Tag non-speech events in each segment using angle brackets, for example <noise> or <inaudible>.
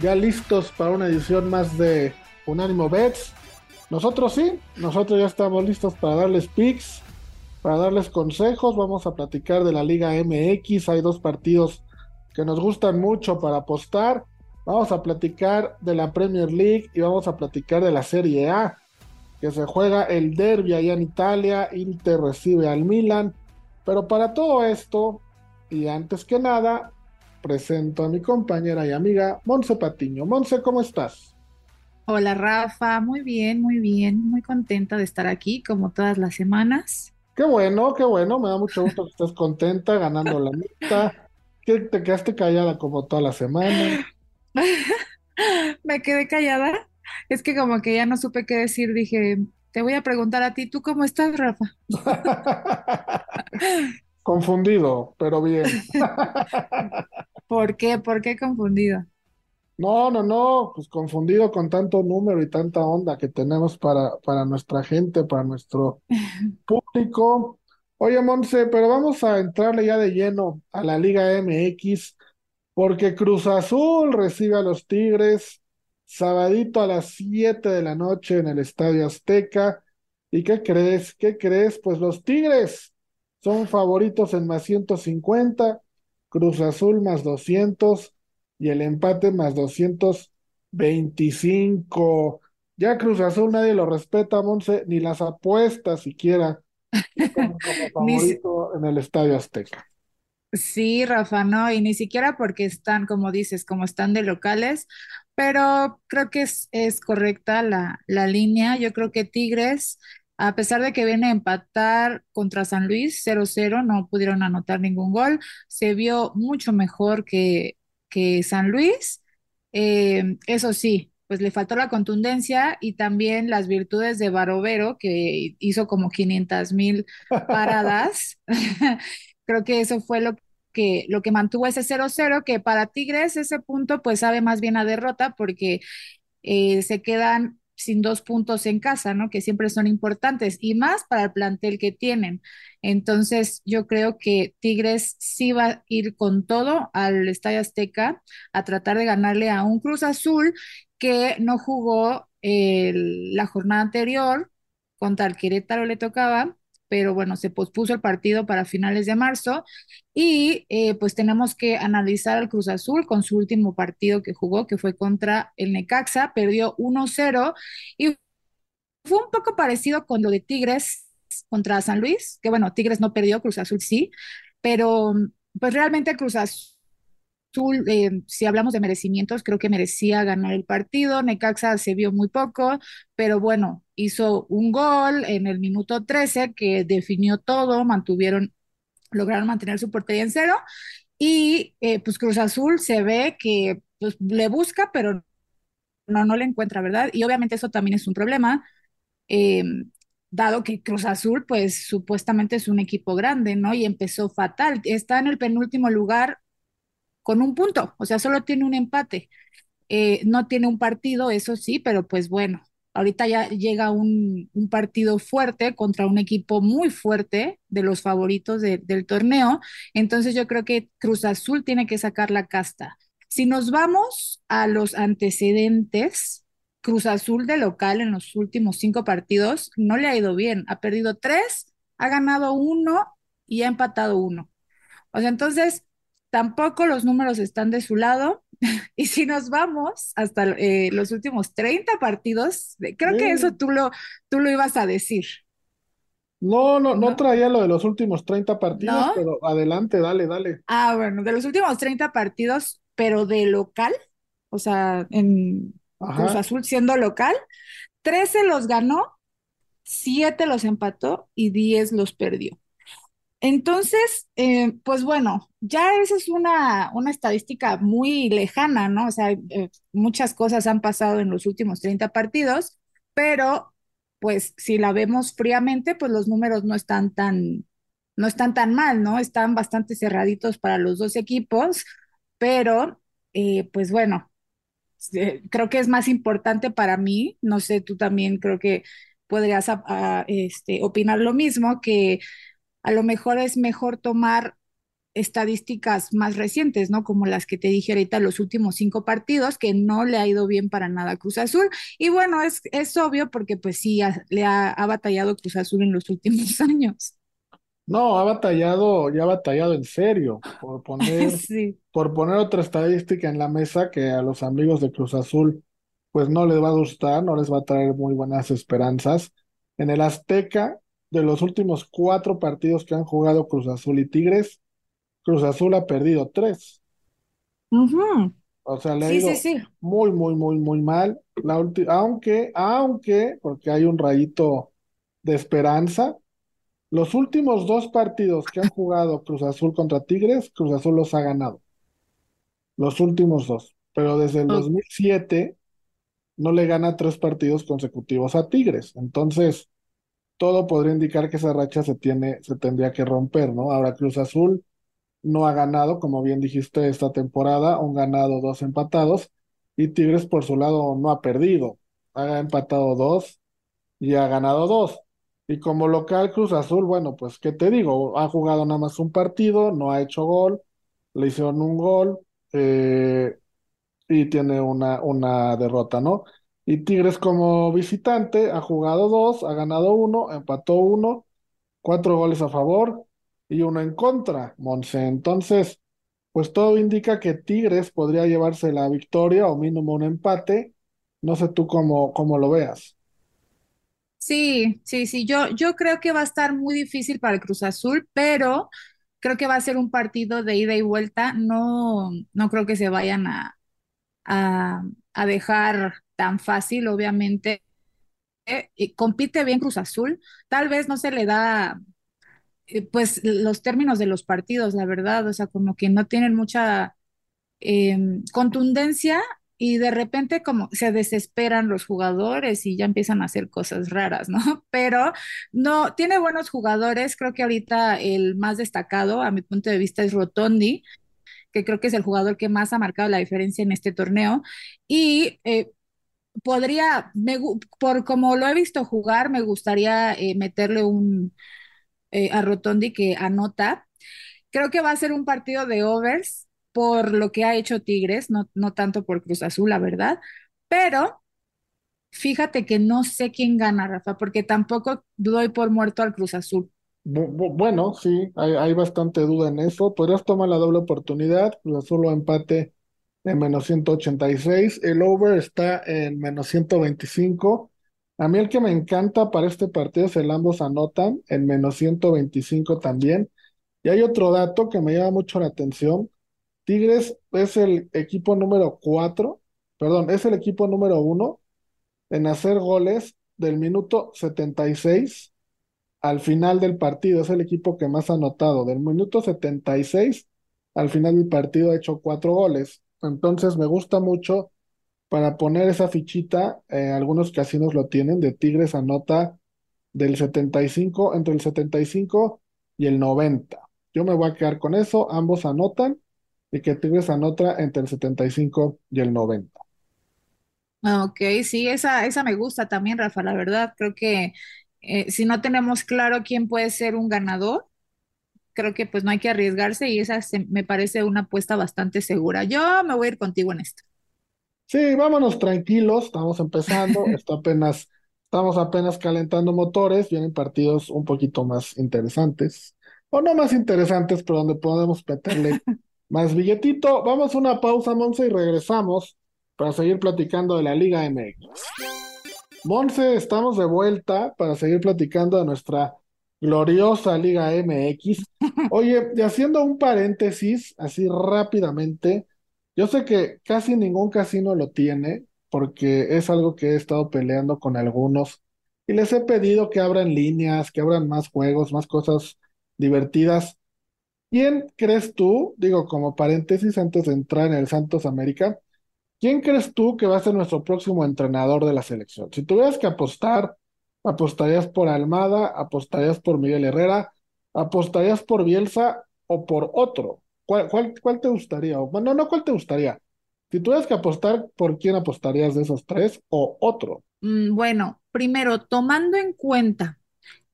Ya listos para una edición más de Unánimo Bets. Nosotros sí, nosotros ya estamos listos para darles picks, para darles consejos. Vamos a platicar de la Liga MX. Hay dos partidos que nos gustan mucho para apostar. Vamos a platicar de la Premier League y vamos a platicar de la Serie A, que se juega el derby allá en Italia. Inter recibe al Milan. Pero para todo esto, y antes que nada, presento a mi compañera y amiga Monse Patiño. Monse, ¿cómo estás? Hola Rafa, muy bien, muy bien, muy contenta de estar aquí como todas las semanas. Qué bueno, qué bueno, me da mucho gusto que estés contenta ganando la mitad. Que te quedaste callada como toda la semana. <laughs> me quedé callada. Es que como que ya no supe qué decir, dije, te voy a preguntar a ti, ¿tú cómo estás, Rafa? <laughs> Confundido, pero bien. <laughs> ¿Por qué? ¿Por qué confundido? No, no, no, pues confundido con tanto número y tanta onda que tenemos para, para nuestra gente, para nuestro <laughs> público. Oye, Monse, pero vamos a entrarle ya de lleno a la Liga MX, porque Cruz Azul recibe a los Tigres sabadito a las 7 de la noche en el Estadio Azteca. ¿Y qué crees? ¿Qué crees? Pues los Tigres son favoritos en más 150, Cruz Azul más 200 y el empate más 225. Ya Cruz Azul nadie lo respeta, Monse, ni las apuestas siquiera como, <laughs> favorito en el Estadio Azteca. Sí, Rafa, no, y ni siquiera porque están, como dices, como están de locales, pero creo que es, es correcta la, la línea. Yo creo que Tigres, a pesar de que viene a empatar contra San Luis 0-0, no pudieron anotar ningún gol, se vio mucho mejor que, que San Luis. Eh, eso sí, pues le faltó la contundencia y también las virtudes de Barovero, que hizo como 500 mil paradas. <laughs> <laughs> Creo que eso fue lo que, lo que mantuvo ese 0-0, que para Tigres ese punto pues sabe más bien a derrota porque eh, se quedan sin dos puntos en casa, ¿no? Que siempre son importantes y más para el plantel que tienen. Entonces, yo creo que Tigres sí va a ir con todo al Estadio Azteca a tratar de ganarle a un Cruz Azul que no jugó la jornada anterior contra el Querétaro le tocaba pero bueno, se pospuso el partido para finales de marzo y eh, pues tenemos que analizar al Cruz Azul con su último partido que jugó, que fue contra el Necaxa, perdió 1-0 y fue un poco parecido con lo de Tigres contra San Luis, que bueno, Tigres no perdió, Cruz Azul sí, pero pues realmente Cruz Azul eh, si hablamos de merecimientos, creo que merecía ganar el partido. Necaxa se vio muy poco, pero bueno, hizo un gol en el minuto 13 que definió todo, mantuvieron, lograron mantener su portería en cero. Y eh, pues Cruz Azul se ve que pues, le busca, pero no, no le encuentra, ¿verdad? Y obviamente eso también es un problema. Em, dado que Cruz Azul, pues supuestamente es un equipo grande, ¿no? Y empezó fatal. Está en el penúltimo lugar con un punto, o sea, solo tiene un empate. Eh, no tiene un partido, eso sí, pero pues bueno, ahorita ya llega un, partido fuerte contra un equipo muy fuerte de los favoritos del torneo, entonces yo creo que Cruz Azul tiene que sacar la casta. Si nos vamos a los antecedentes, Cruz Azul de local en los últimos cinco partidos no le ha ido bien, ha perdido tres, ha ganado uno y ha empatado uno. O sea, entonces tampoco los números están de su lado. <laughs> y si nos vamos hasta eh, los últimos 30 partidos, creo que eso tú lo, tú lo ibas a decir. No, no, no, traía lo de los últimos 30 partidos, pero adelante, dale, dale. Ah, bueno, de los últimos 30 partidos, pero de local, o sea, en Cruz Azul siendo local, 13 los ganó, 7 los empató y 10 los perdió. Entonces, eh, pues bueno, ya esa es una, una estadística muy lejana, ¿no? O sea, eh, muchas cosas han pasado en los últimos 30 partidos, pero pues si la vemos fríamente, pues los números no están tan, no están tan mal, ¿no? Están bastante cerraditos para los dos equipos, pero eh, pues bueno, creo que es más importante para mí, no sé, tú también creo que podrías a- a, este, opinar lo mismo, que a lo mejor es mejor tomar estadísticas más recientes, ¿no? Como las que te dije ahorita, los últimos cinco partidos, que no le ha ido bien para nada a Cruz Azul. Y bueno, es, es obvio porque pues sí, le ha, ha batallado Cruz Azul en los últimos <laughs> años. No, ha batallado, ya ha batallado en serio por <laughs> poner, Sí. por poner otra estadística en la mesa que a los amigos de Cruz Azul pues no les va a gustar, no les va a traer muy buenas esperanzas. En el Azteca, de los últimos cuatro partidos que han jugado Cruz Azul y Tigres, Cruz Azul ha perdido tres. O sea, le ha Sí, ido sí. muy, muy, muy, muy mal. La aunque, aunque, porque hay un rayito de esperanza, los últimos dos partidos que han jugado Cruz Azul contra Tigres, Cruz Azul los ha ganado. Los últimos dos. Pero desde el O- 2007 no le gana tres partidos consecutivos a Tigres. Entonces, todo podría indicar que esa racha se tiene, se tendría que romper, ¿no? Ahora Cruz Azul no ha ganado, como bien dijiste, esta temporada, un ganado, dos empatados, y Tigres por su lado no ha perdido, ha empatado dos y ha ganado dos. Y como local Cruz Azul, bueno, pues qué te digo, ha jugado nada más un partido, no ha hecho gol, le hicieron un gol eh, y tiene una, una derrota, ¿no? Y Tigres como visitante ha jugado dos, ha ganado uno, empató uno cuatro goles a favor y uno en contra, Monse. Entonces, pues todo indica que Tigres podría llevarse la victoria o mínimo un empate. No sé tú cómo, cómo lo veas. Sí, sí, sí. Yo, yo creo que va a estar muy difícil para el Cruz Azul, pero creo que va a ser un partido de ida y vuelta. No, no creo que se vayan a, a, a dejar tan fácil, obviamente. Y compite bien Cruz Azul. Tal vez no se le da eh, pues los términos de los partidos, la verdad, o sea, como que no tienen mucha eh, contundencia y de repente como se desesperan los jugadores y ya empiezan a hacer cosas raras, ¿no? <laughs> Pero no, tiene buenos jugadores, creo que ahorita el más destacado a mi punto de vista es Rotondi, que creo que es el jugador que más ha marcado la diferencia en este torneo y... Eh, Podría, me, por como lo he visto jugar, me gustaría eh, meterle un, eh, a Rotondi que anota. Creo que va a ser un partido de overs por lo que ha hecho Tigres, no, no tanto por Cruz Azul, la verdad, pero fíjate que no sé quién gana, Rafa, porque tampoco doy por muerto al Cruz Azul. Bu- bu- Bueno, sí, hay, hay bastante duda en eso. Podrías tomar la doble oportunidad, Cruz Azul o empate en menos 186. El over está en menos 125. A mí el que me encanta para este partido es el ambos anotan en menos 125 también. Y hay otro dato que me llama mucho la atención. Tigres es el equipo número 4, perdón, es el equipo número uno en hacer goles del minuto 76 al final del partido. Es el equipo que más ha anotado. Del minuto 76 al final del partido ha hecho cuatro goles. Entonces me gusta mucho para poner esa fichita. eh, algunos casinos lo tienen. De Tigres anota del 75, entre el 75 y el 90. Yo me voy a quedar con eso. Ambos anotan y que Tigres anota entre el 75 y el 90. Ah, Ok, sí, esa, esa me gusta también, Rafa, la verdad. Creo que eh, si no tenemos claro quién puede ser un ganador, creo que pues no hay que arriesgarse y esa se- me parece una apuesta bastante segura. Yo me voy a ir contigo en esto. Sí, vámonos tranquilos, estamos empezando, <laughs> está apenas, estamos apenas calentando motores, vienen partidos un poquito más interesantes, o no más interesantes, pero donde podemos meterle <laughs> más billetito. Vamos a una pausa, Monse, y regresamos para seguir platicando de la Liga MX. Monse, estamos de vuelta para seguir platicando de nuestra gloriosa Liga MX. <laughs> Oye, y haciendo un paréntesis, así rápidamente, yo sé que casi ningún casino lo tiene, porque es algo que he estado peleando con algunos y les he pedido que abran líneas, que abran más juegos, más cosas divertidas. ¿Quién crees tú, digo como paréntesis antes de entrar en el Santos América, quién crees tú que va a ser nuestro próximo entrenador de la selección? Si tuvieras que apostar, ¿apostarías por Almada, apostarías por Miguel Herrera, apostarías por Bielsa o por otro? ¿Cuál, cuál, cuál te gustaría? O, bueno, no, ¿cuál te gustaría? Si tuvieras que apostar, ¿por quién apostarías de esos tres o otro? Mm, bueno, primero, tomando en cuenta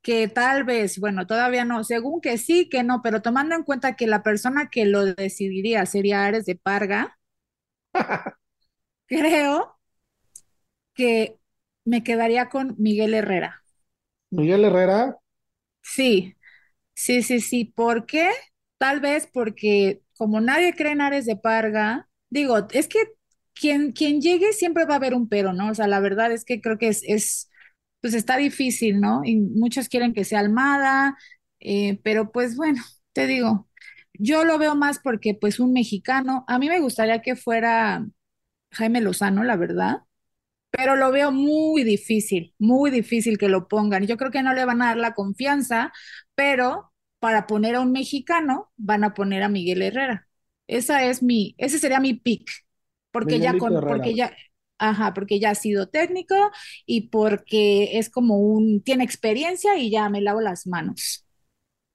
que tal vez, bueno, todavía no, según que sí, que no, pero tomando en cuenta que la persona que lo decidiría sería Ares de Parga, <laughs> creo que me quedaría con Miguel Herrera. Miguel Herrera, Sí, sí, sí, sí. ¿Por qué? Tal vez porque como nadie cree en Ares de Parga, digo, es que quien, quien llegue siempre va a haber un pero, ¿no? O sea, la verdad es que creo que es, es pues está difícil, ¿no? Y muchos quieren que sea Almada, eh, pero pues bueno, te digo, yo lo veo más porque pues un mexicano, a mí me gustaría que fuera Jaime Lozano, la verdad pero lo veo muy difícil, muy difícil que lo pongan. Yo creo que no le van a dar la confianza, pero para poner a un mexicano van a poner a Miguel Herrera. Esa es mi, ese sería mi pick, porque ya con, Herrera. porque ya, ajá, porque ya ha sido técnico y porque es como un, tiene experiencia y ya me lavo las manos.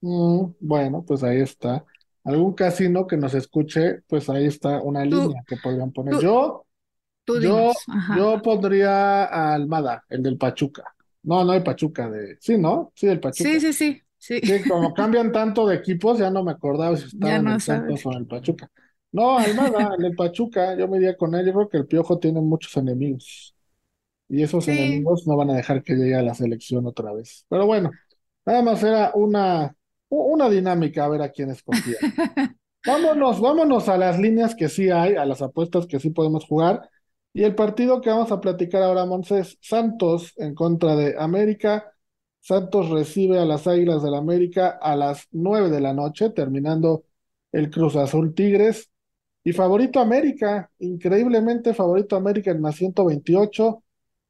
Mm, bueno, pues ahí está. Algún casino que nos escuche, pues ahí está una Tú, línea que podrían poner. tú, Yo, tú yo, yo pondría a Almada, el del Pachuca. No, no el Pachuca de. Sí, ¿no? Sí, el Pachuca. sí, sí, sí, Sí, como <laughs> cambian tanto de equipos, ya no me acordaba si estaba ya en no el Santos o en el Pachuca. No, Almada, <laughs> el del Pachuca, yo me iría con él. Yo creo que el Piojo tiene muchos enemigos. Y esos Sí. enemigos no van a dejar que llegue a la selección otra vez. Pero bueno, nada más era una, una dinámica a ver a quién escogía. <laughs> Vámonos, vámonos a las líneas que sí hay, a las apuestas que sí podemos jugar. Y el partido que vamos a platicar ahora, Monse, es Santos en contra de América. Santos recibe a las Águilas del América a las 9 de la noche, terminando el Cruz Azul Tigres. Y favorito América, increíblemente favorito América en más 128,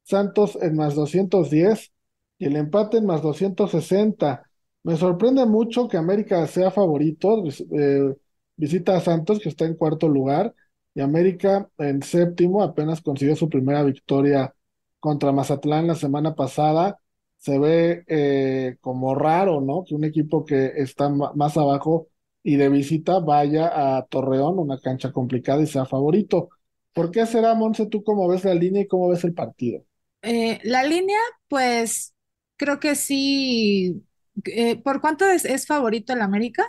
Santos en más 210 y el empate en más 260. Me sorprende mucho que América sea favorito. eh, visita a Santos, que está en cuarto lugar, y América en séptimo, apenas consiguió su primera victoria contra Mazatlán la semana pasada. Se ve eh, como raro, ¿no? Que un equipo que está más abajo y de visita vaya a Torreón, una cancha complicada, y sea favorito. ¿Por qué será, Monse? ¿Tú cómo ves la línea y cómo ves el partido? Eh, la línea, pues creo que sí. Eh, ¿por cuánto es, es favorito el América?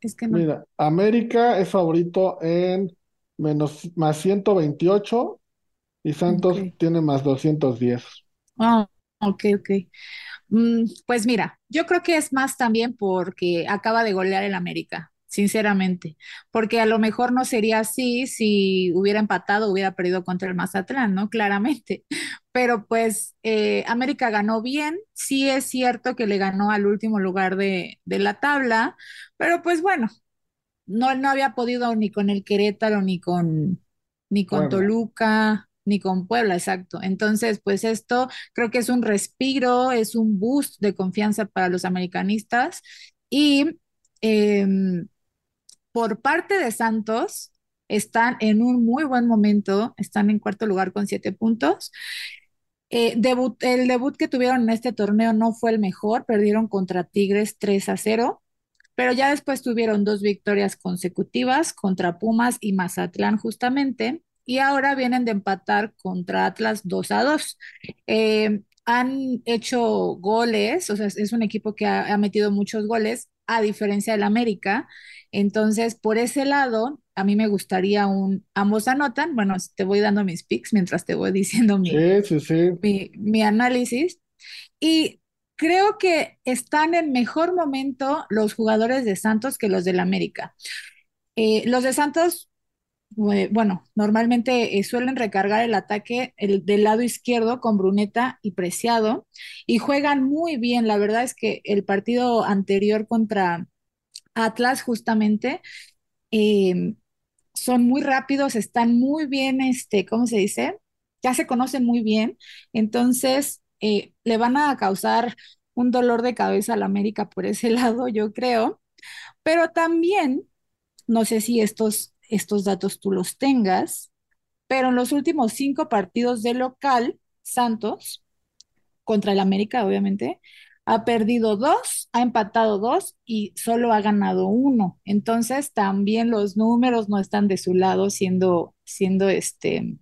Es que no. Mira, América es favorito en menos más 128 y. Santos tiene más 210. Ah, ok, ok. Mm, pues mira, yo creo que es más también porque acaba de golear el América, sinceramente, porque a lo mejor no sería así si hubiera empatado, hubiera perdido contra el Mazatlán, ¿no? Claramente. <laughs> Pero pues eh, América ganó bien, sí es cierto que le ganó al último lugar de, de la tabla, pero pues bueno, no, no había podido ni con el Querétaro, ni con, ni con Puebla. Toluca, ni con Puebla, exacto. Entonces, pues esto creo que es un respiro, es un boost de confianza para los americanistas. Y em, por parte de Santos, están en un muy buen momento, están en cuarto lugar con siete puntos. Eh, debut, el debut que tuvieron en este torneo no fue el mejor, perdieron contra Tigres 3 a cero pero ya después tuvieron dos victorias consecutivas contra Pumas y Mazatlán justamente, y ahora vienen de empatar contra Atlas 2 a 2. Eh, han hecho goles, o sea, es, un equipo que ha, ha, metido muchos goles, a diferencia del América. Entonces, por ese lado, a mí me gustaría un, ambos anotan, bueno, te voy dando mis picks mientras te voy diciendo mi, Sí, sí, sí. mi, mi análisis. Y creo que están en mejor momento los jugadores de Santos que los del América. Eh, los de Santos, eh, bueno, normalmente eh, suelen recargar el ataque el, del lado izquierdo con Bruneta y Preciado y juegan muy bien. La verdad es que el partido anterior contra Atlas, justamente, son muy rápidos, están muy bien, este, ¿cómo se dice? Ya se conocen muy bien, entonces eh, le van a causar un dolor de cabeza al América por ese <laughs> lado, yo creo. Pero también, no sé si estos, estos datos tú los tengas, pero en los últimos cinco partidos de local, Santos, contra el América, obviamente, ha perdido dos, ha empatado dos y solo ha ganado uno. Entonces también los números no están de su lado siendo, siendo este,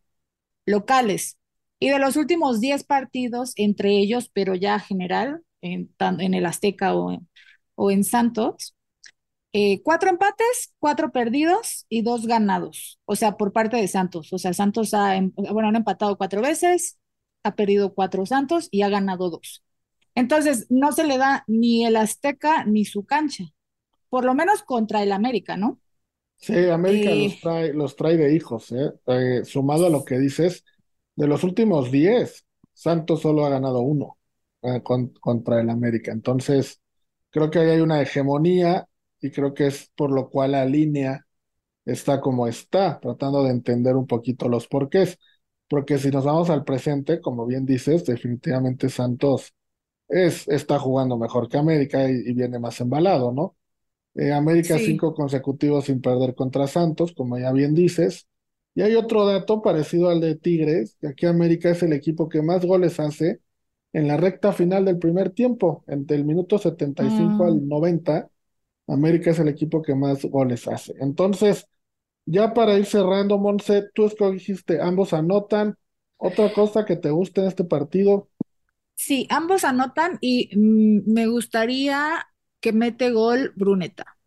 locales. Y de los últimos 10 partidos, entre ellos, pero ya general, en, en el Azteca o, o en Santos, eh, cuatro empates, cuatro perdidos y dos ganados. O sea, por parte de Santos. O sea, Santos ha, em, bueno, han empatado cuatro veces, ha perdido cuatro Santos y ha ganado dos. Entonces, no se le da ni el Azteca ni su cancha, por lo menos contra el América, ¿no? Sí, América los Eh, trae, los trae de hijos, ¿eh? Eh, sumado a lo que dices, de los últimos 10, Santos solo ha ganado uno eh, con- contra el América. Entonces, creo que ahí hay una hegemonía y creo que es por lo cual la línea está como está, tratando de entender un poquito los porqués. Porque si nos vamos al presente, como bien dices, definitivamente Santos es, está jugando mejor que América y, y viene más embalado, ¿no? Eh, América sí. cinco consecutivos sin perder contra Santos, como ya bien dices. Y hay otro dato parecido al de Tigres, que aquí América es el equipo que más goles hace en la recta final del primer tiempo, entre el minuto 75 Mm, al 90, América es el equipo que más goles hace. Entonces, ya para ir cerrando, Monse, tú escogiste, ambos anotan. Otra cosa que te guste en este partido, sí, ambos anotan y mm, me gustaría que mete gol Bruneta.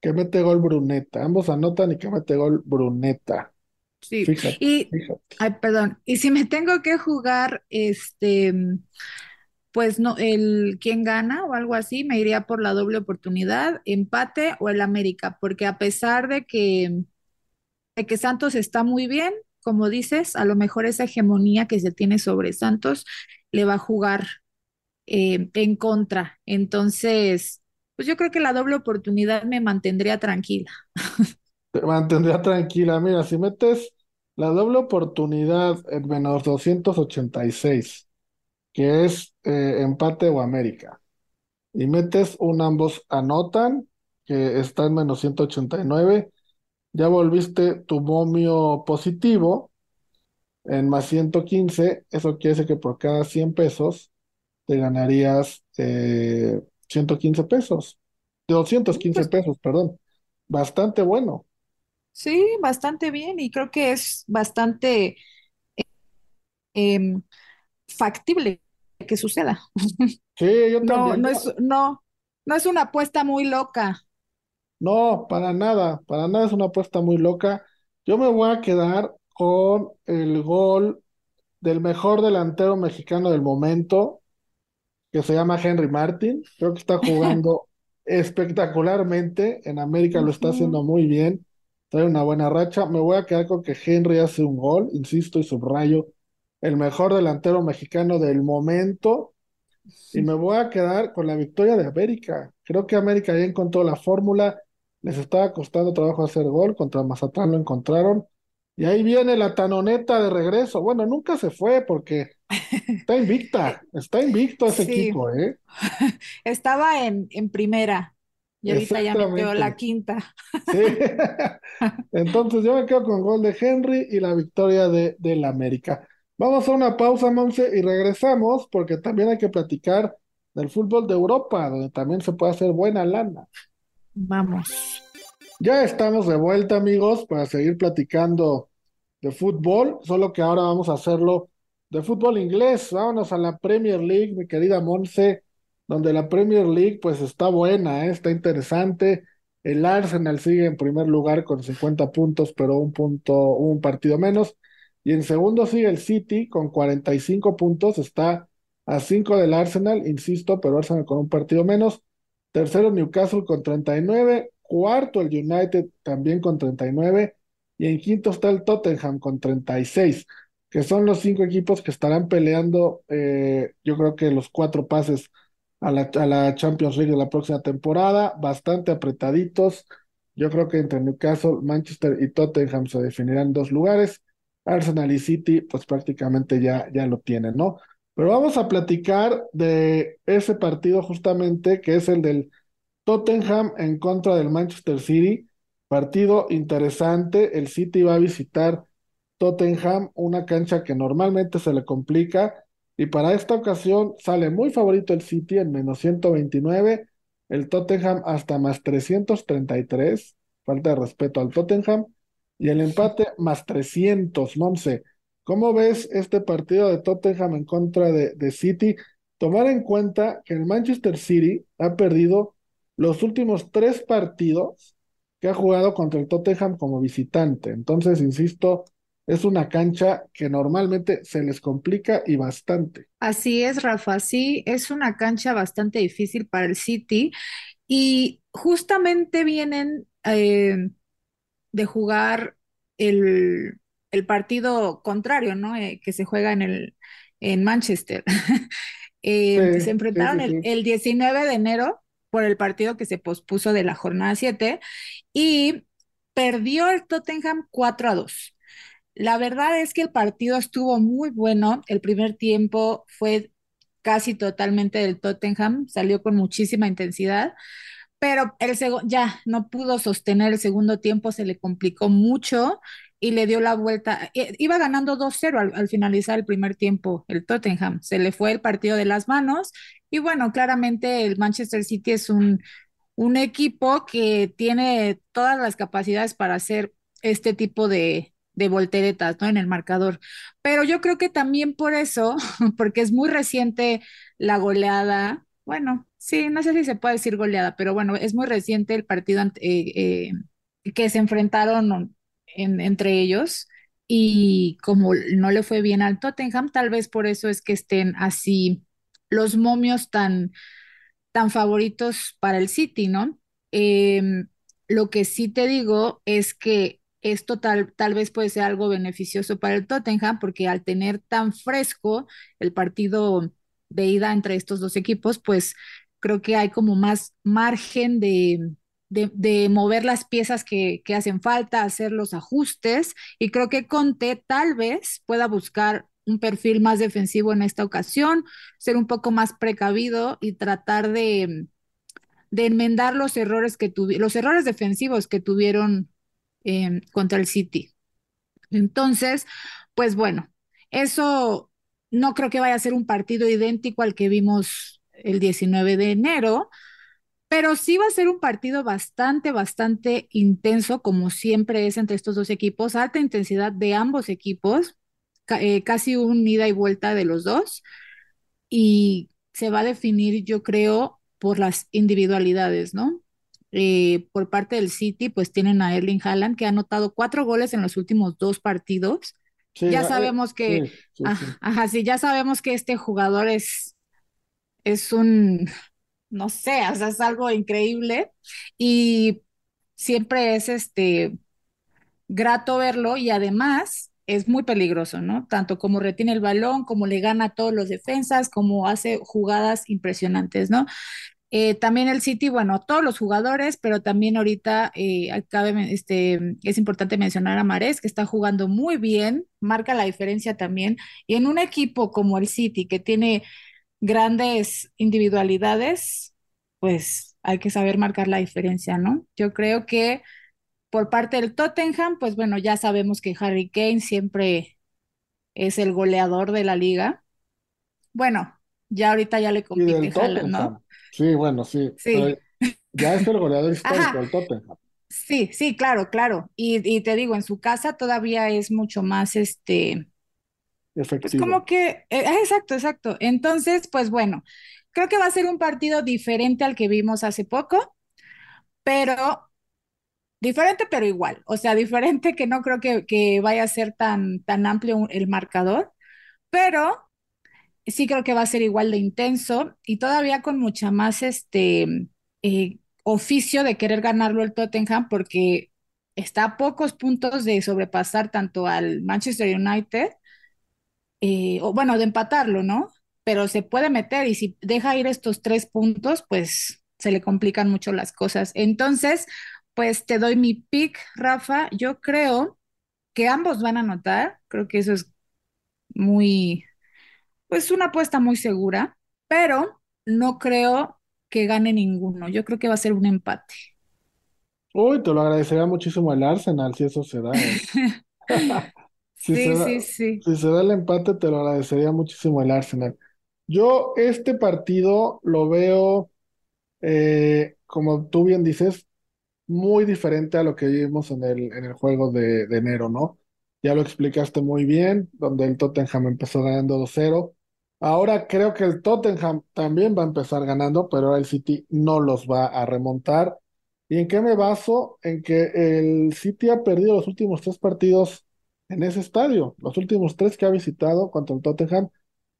que mete gol Bruneta. Ambos anotan y que mete gol Bruneta. Sí, Fíjate, y, fíjate. ay, perdón, y si me tengo que jugar, este, pues no, el quién gana o algo así, me iría por la doble oportunidad, empate o el América, porque a pesar de que, de que Santos está muy bien, como dices, a lo mejor esa hegemonía que se tiene sobre Santos le va a jugar eh, en contra. Entonces, pues yo creo que la doble oportunidad me mantendría tranquila. <laughs> Te mantendría tranquila. Mira, si metes la doble oportunidad en menos 286, que es eh, empate o América, y metes un ambos anotan, que está en menos 189, ya volviste tu momio positivo en más 115. Eso quiere decir que por cada 100 pesos te ganarías eh, 115 pesos, doscientos quince Pues pesos, perdón. Bastante bueno. Sí, bastante bien y creo que es bastante em, factible que suceda. <laughs> Sí, yo No, también. no es, no, no es una apuesta muy loca. No, para nada, para nada es una apuesta muy loca. Yo me voy a quedar con el gol del mejor delantero mexicano del momento, que se llama Henry Martin. Creo que está jugando <laughs> espectacularmente. En América lo está haciendo muy bien. Trae una buena racha. Me voy a quedar con que Henry hace un gol, insisto y subrayo, el mejor delantero mexicano del momento. Y me voy a quedar con la victoria de América. Creo que América ya encontró la fórmula. Les estaba costando trabajo hacer gol. Contra Mazatlán lo encontraron. Y ahí viene la tanoneta de regreso. Bueno, nunca se fue porque <laughs> está invicta. Está invicto ese Sí, equipo, ¿eh? <laughs> estaba en, en primera y ahorita ya metió la quinta. Sí. <laughs> Entonces yo me quedo con gol de Henry y la victoria de, del América. Vamos a una pausa, Monse, y regresamos porque también hay que platicar del fútbol de Europa, donde también se puede hacer buena lana. Vamos. Ya estamos de vuelta, amigos, para seguir platicando de fútbol, solo que ahora vamos a hacerlo de fútbol inglés. Vámonos a la Premier League, mi querida Monse, donde la Premier League pues está buena, ¿eh? Está interesante. El Arsenal sigue en primer lugar con 50 puntos, pero un punto, un partido menos. Y en segundo sigue el City con 45 puntos, está a 5 del Arsenal, insisto, pero Arsenal con un partido menos. Tercero Newcastle con 39. Cuarto el United también con 39. Y en quinto está el Tottenham con 36, que son los cinco equipos que estarán peleando, eh, yo creo que los cuatro pases a la, a la Champions League de la próxima temporada, bastante apretaditos. Yo creo que entre Newcastle, Manchester y Tottenham se definirán dos lugares. Arsenal y City, pues prácticamente ya, ya lo tienen, ¿no? Pero vamos a platicar de ese partido justamente, que es el del Tottenham en contra del Manchester City. Partido interesante. El City va a visitar Tottenham, una cancha que normalmente se le complica. Y para esta ocasión sale muy favorito el City en menos 129, el Tottenham hasta más 333, falta de respeto al Tottenham, y el empate más 300, Monse. ¿Cómo ves este partido de Tottenham en contra de, de City? Tomar en cuenta que el Manchester City ha perdido los últimos tres partidos que ha jugado contra el Tottenham como visitante. Entonces, insisto, es una cancha que normalmente se les complica y bastante. Así es, Rafa, sí, es una cancha bastante difícil para el City y justamente vienen eh, de jugar el, el partido contrario, ¿no? Eh, que se juega en el en Manchester. <laughs> Eh, Sí, se enfrentaron sí, el, el 19 de enero por el partido que se pospuso de la jornada 7 y perdió el Tottenham 4 a 2. La verdad es que el partido estuvo muy bueno. El primer tiempo fue casi totalmente del Tottenham, salió con muchísima intensidad, pero el ya no pudo sostener el segundo tiempo, se le complicó mucho y le dio la vuelta. I- Iba ganando 2-0 al, al finalizar el primer tiempo el Tottenham, se le fue el partido de las manos y bueno, claramente el Manchester City es un, un equipo que tiene todas las capacidades para hacer este tipo de, de volteretas, ¿no? En el marcador. Pero yo creo que también por eso, <laughs> porque es muy reciente la goleada, bueno, sí, no sé si se puede decir goleada, pero bueno, es muy reciente el partido eh, eh, que se enfrentaron en- entre ellos. Y como no le fue bien al Tottenham, tal vez por eso es que estén así los momios tan tan favoritos para el City, ¿no? Em, lo que sí te digo es que esto tal, tal vez puede ser algo beneficioso para el Tottenham, porque al tener tan fresco el partido de ida entre estos dos equipos, pues creo que hay como más margen de, de, mover las piezas que, que hacen falta, hacer los ajustes, y creo que Conte tal vez pueda buscar un perfil más defensivo en esta ocasión ser un poco más precavido y tratar de, de enmendar los errores que tuvi- los errores defensivos que tuvieron eh, contra el City. Entonces, pues bueno, eso no creo que vaya a ser un partido idéntico al que vimos el 19 de enero, pero sí va a ser un partido bastante, bastante intenso, como siempre es entre estos dos equipos, alta intensidad de ambos equipos, eh, casi un ida y vuelta de los dos y se va a definir, yo creo, por las individualidades, ¿no? Eh, por parte del City, pues tienen a Erling Haaland, que ha anotado cuatro goles en los últimos dos partidos. Sí, Ya ah, eh, sabemos que, sí, sí, sí. ajá, sí, ya sabemos que este jugador es, es un, no sé, o sea, es algo increíble y siempre es este grato verlo y además es muy peligroso, ¿no? Tanto como retiene el balón, como le gana a todos los defensas, como hace jugadas impresionantes, ¿no? Eh, también el City, bueno, todos los jugadores, pero también ahorita eh, este, es importante mencionar a Mahrez, que está jugando muy bien, marca la diferencia también. Y en un equipo como el City, que tiene grandes individualidades, pues hay que saber marcar la diferencia, ¿no? Yo creo que por parte del Tottenham, pues bueno, ya sabemos que Harry Kane siempre es el goleador de la liga. Bueno, ya ahorita ya le compite Haaland. ¿no? Sí, bueno, sí, Sí, ya es el goleador <laughs> histórico del Tottenham. sí, sí, claro, claro. Y, y te digo, en su casa todavía es mucho más, este, pues Efectivo. como que, eh, ah, exacto, exacto. Entonces, pues bueno, creo que va a ser un partido diferente al que vimos hace poco, pero diferente, pero igual. O sea, <laughs> diferente que no creo que, que vaya a ser tan, tan amplio el marcador, pero sí creo que va a ser igual de intenso y todavía con mucha más este eh, oficio de querer ganarlo el Tottenham porque está a pocos puntos de sobrepasar tanto al Manchester United, eh, o bueno, de empatarlo, ¿no? Pero se puede meter y si deja ir estos tres puntos, pues se le complican mucho las cosas. Entonces, pues te doy mi pick, Rafa. Yo creo que ambos van a anotar, creo que eso es muy pues una apuesta muy segura, pero no creo que gane ninguno. Yo creo que va a ser un empate. Uy, te lo agradecería muchísimo el Arsenal si eso se da, ¿eh? <laughs> <laughs> Si se Sí, da, sí, sí. si se da el empate, te lo agradecería muchísimo el Arsenal. Yo este partido lo veo, eh, como tú bien dices, muy diferente a lo que vimos en el, en el juego de, de enero, ¿no? Ya lo explicaste muy bien, donde el Tottenham empezó ganando 2-0. Ahora creo que el Tottenham también va a empezar ganando, pero ahora el City no los va a remontar. ¿Y en qué me baso? En que el City ha perdido los últimos tres partidos en ese estadio. Los últimos tres que ha visitado contra el Tottenham,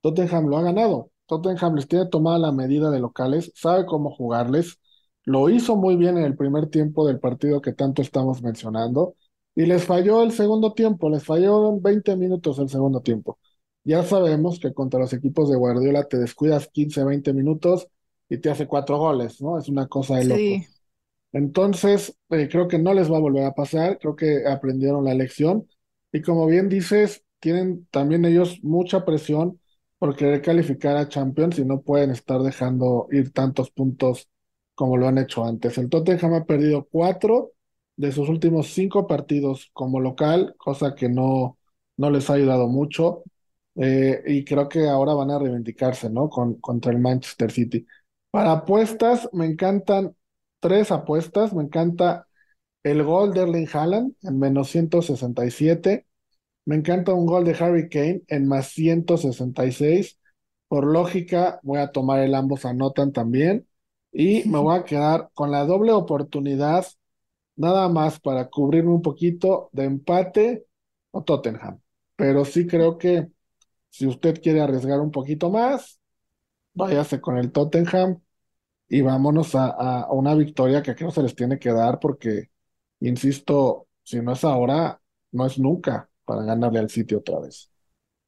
Tottenham lo ha ganado. Tottenham les tiene tomada la medida de locales, sabe cómo jugarles. Lo hizo muy bien en el primer tiempo del partido que tanto estamos mencionando. Y les falló el segundo tiempo, les falló 20 minutos el segundo tiempo. Ya sabemos que contra los equipos de Guardiola te descuidas 15, 20 minutos y te hace cuatro goles, ¿no? Es una cosa de Sí, locos. Entonces, eh, creo que no les va a volver a pasar, creo que aprendieron la lección y como bien dices, tienen también ellos mucha presión por querer calificar a Champions y no pueden estar dejando ir tantos puntos como lo han hecho antes. El Tottenham ha perdido cuatro de sus últimos cinco partidos como local, cosa que no, no les ha ayudado mucho eh, y creo que ahora van a reivindicarse, ¿no? Con, contra el Manchester City. Para apuestas, me encantan tres apuestas. Me encanta el gol de Erling Haaland en menos 167. Me encanta un gol de Harry Kane en más 166. Por lógica, voy a tomar el ambos anotan también. Y me voy a <laughs> quedar con la doble oportunidad, nada más para cubrirme un poquito de empate o Tottenham. Pero sí creo que si usted quiere arriesgar un poquito más, váyase con el Tottenham y vámonos a, a- una victoria que creo se les tiene que dar porque, insisto, si no es ahora, no es nunca para ganarle al sitio otra vez.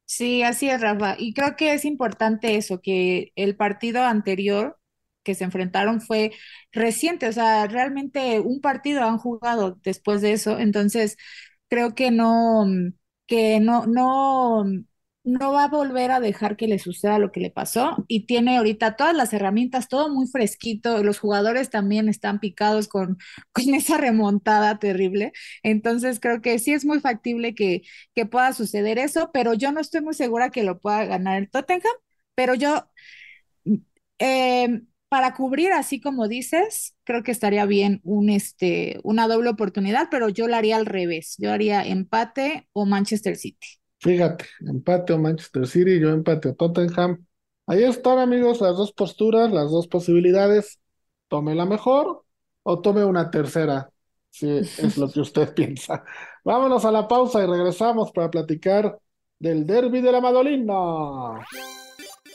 sí, así es, Rafa. Y creo que es importante eso, que el partido anterior que se enfrentaron fue reciente, o sea, realmente un partido han jugado después de eso, entonces creo que no, que no, no, no va a volver a dejar que le suceda lo que le pasó y tiene ahorita todas las herramientas, todo muy fresquito, los jugadores también están picados con, <laughs> con esa remontada terrible, entonces creo que sí es muy factible que, que pueda suceder eso, pero yo no estoy muy segura que lo pueda ganar el Tottenham, pero yo eh, para cubrir, así como dices, creo que estaría bien un, este, una doble oportunidad, pero yo la haría al revés. Yo haría empate o Manchester City. Fíjate, empate o Manchester City, yo empate o Tottenham. Ahí están, amigos, las dos posturas, las dos posibilidades. Tome la mejor o tome una tercera, si es lo que usted <laughs> piensa. Vámonos a la pausa y regresamos para platicar del derby de la Madolina.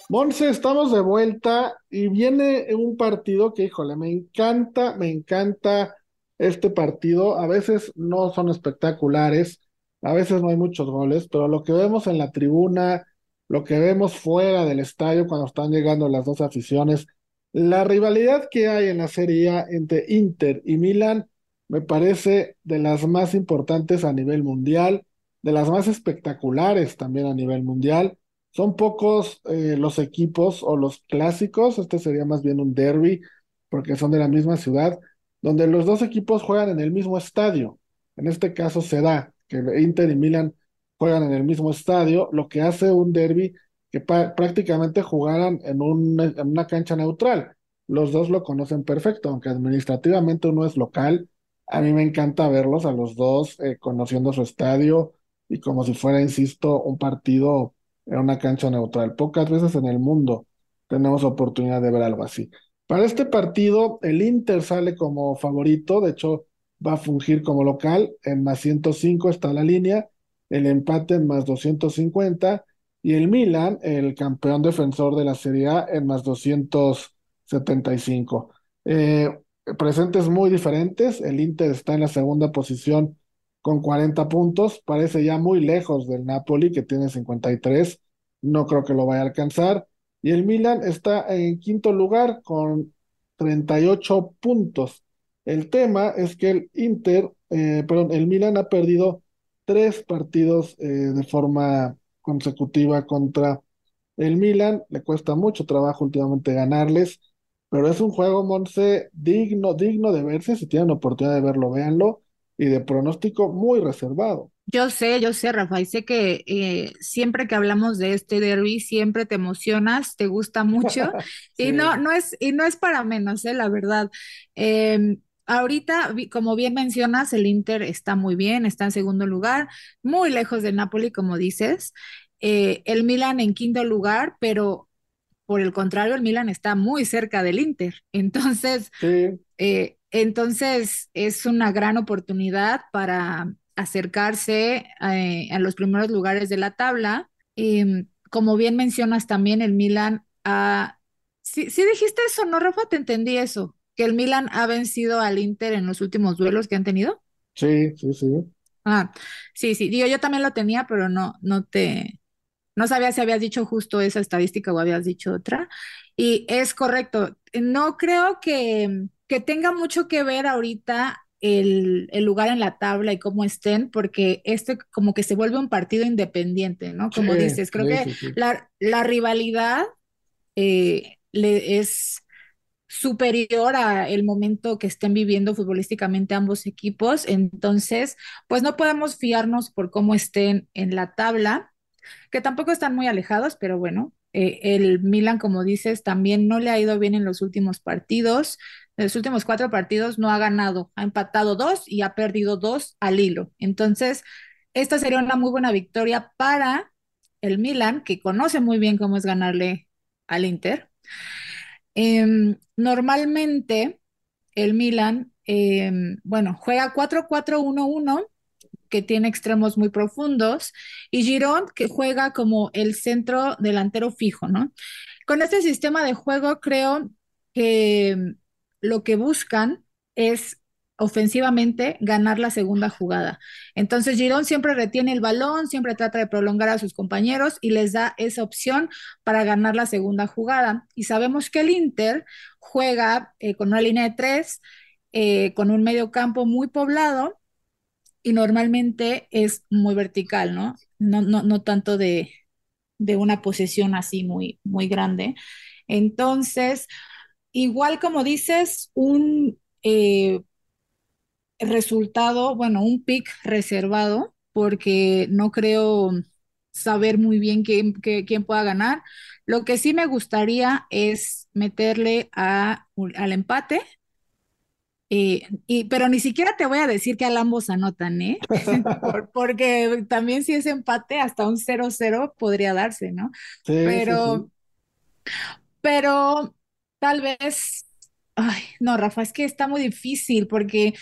Monse, estamos de vuelta y viene un partido que, híjole, me encanta, me encanta este partido. A veces no son espectaculares, a veces no hay muchos goles, pero lo que vemos en la tribuna, lo que vemos fuera del estadio cuando están llegando las dos aficiones, la rivalidad que hay en la Serie A entre Inter y Milan me parece de las más importantes a nivel mundial, de las más espectaculares también a nivel mundial. Son pocos eh, los equipos o los clásicos, este sería más bien un derby, porque son de la misma ciudad, donde los dos equipos juegan en el mismo estadio. En este caso se da que Inter y Milan juegan en el mismo estadio, lo que hace un derby que prácticamente jugaran en una cancha neutral. Los dos lo conocen perfecto, aunque administrativamente uno es local. A mí me encanta verlos a los dos eh, conociendo su estadio y como si fuera, insisto, un partido en una cancha neutral. Pocas veces en el mundo tenemos oportunidad de ver algo así. Para este partido, el Inter sale como favorito, de hecho va a fungir como local, en más 105 está la línea, el empate en más 250 y el Milan, el campeón defensor de la Serie A, en más 275. Eh, presentes muy diferentes, el Inter está en la segunda posición con 40 puntos, parece ya muy lejos del Napoli que tiene 53, no creo que lo vaya a alcanzar, y el Milan está en quinto lugar con 38 puntos. El tema es que el Inter, eh, perdón, el Milan ha perdido tres partidos eh, de forma consecutiva contra El Milan le cuesta mucho trabajo últimamente ganarles, pero es un juego, Monse, digno, digno de verse. Si tienen oportunidad de verlo, véanlo. Y de pronóstico muy reservado. Yo sé, yo sé, Rafa, y sé que eh, siempre que hablamos de este derby, siempre te emocionas, te gusta mucho, <laughs> y no, no es, y no es para menos, eh, la verdad. Em, ahorita, como bien mencionas, el Inter está muy bien, está en segundo lugar, muy lejos del Napoli, como dices. Eh, el Milan en quinto lugar, pero por el contrario, el Milan está muy cerca del Inter. <laughs> Entonces, sí, eh, entonces, es una gran oportunidad para acercarse eh, a los primeros lugares de la tabla. Y, como bien mencionas también, el Milan ha... Sí, sí dijiste eso, ¿no, Rafa? Te entendí eso, que el Milan ha vencido al Inter en los últimos duelos que han tenido. sí, sí, sí. Ah, sí, sí, digo, yo también lo tenía, pero no, no te, no sabía si habías dicho justo esa estadística o habías dicho otra. Y es correcto. No creo que, que tenga mucho que ver ahorita el, el lugar en la tabla y cómo estén, porque este como que se vuelve un partido independiente, ¿no? Sí, Como dices, creo sí, que sí. la, la rivalidad eh, le es superior a el momento que estén viviendo futbolísticamente ambos equipos. Entonces, pues no podemos fiarnos por cómo estén en la tabla que tampoco están muy alejados, pero bueno, eh, el Milan, como dices, también no le ha ido bien en los últimos partidos. En los últimos cuatro partidos no ha ganado, ha empatado dos y ha perdido dos al hilo. Entonces, esta sería una muy buena victoria para el Milan, que conoce muy bien cómo es ganarle al Inter. Em, normalmente, el Milan, em, bueno, juega cuatro cuatro uno uno que tiene extremos muy profundos, y Giroud, que juega como el centro delantero fijo, ¿no? Con este sistema de juego creo que lo que buscan es ofensivamente ganar la segunda jugada. Entonces Giroud siempre retiene el balón, siempre trata de prolongar a sus compañeros y les da esa opción para ganar la segunda jugada. Y sabemos que el Inter juega eh, con una línea de tres, eh, con un medio campo muy poblado y normalmente es muy vertical, ¿no? No, no, no tanto de, de una posesión así muy, muy grande. Entonces, igual como dices, un eh, resultado, bueno, un pick reservado, porque no creo saber muy bien quién, qué- quién pueda ganar. Lo que sí me gustaría es meterle a, al empate eh, y, pero ni siquiera te voy a decir que al ambos anotan, ¿eh? <laughs> Por- <laughs> porque también si es empate, hasta un cero cero podría darse, ¿no? Sí, sí, sí. Pero, pero tal vez, ay, no, Rafa, es que está muy difícil porque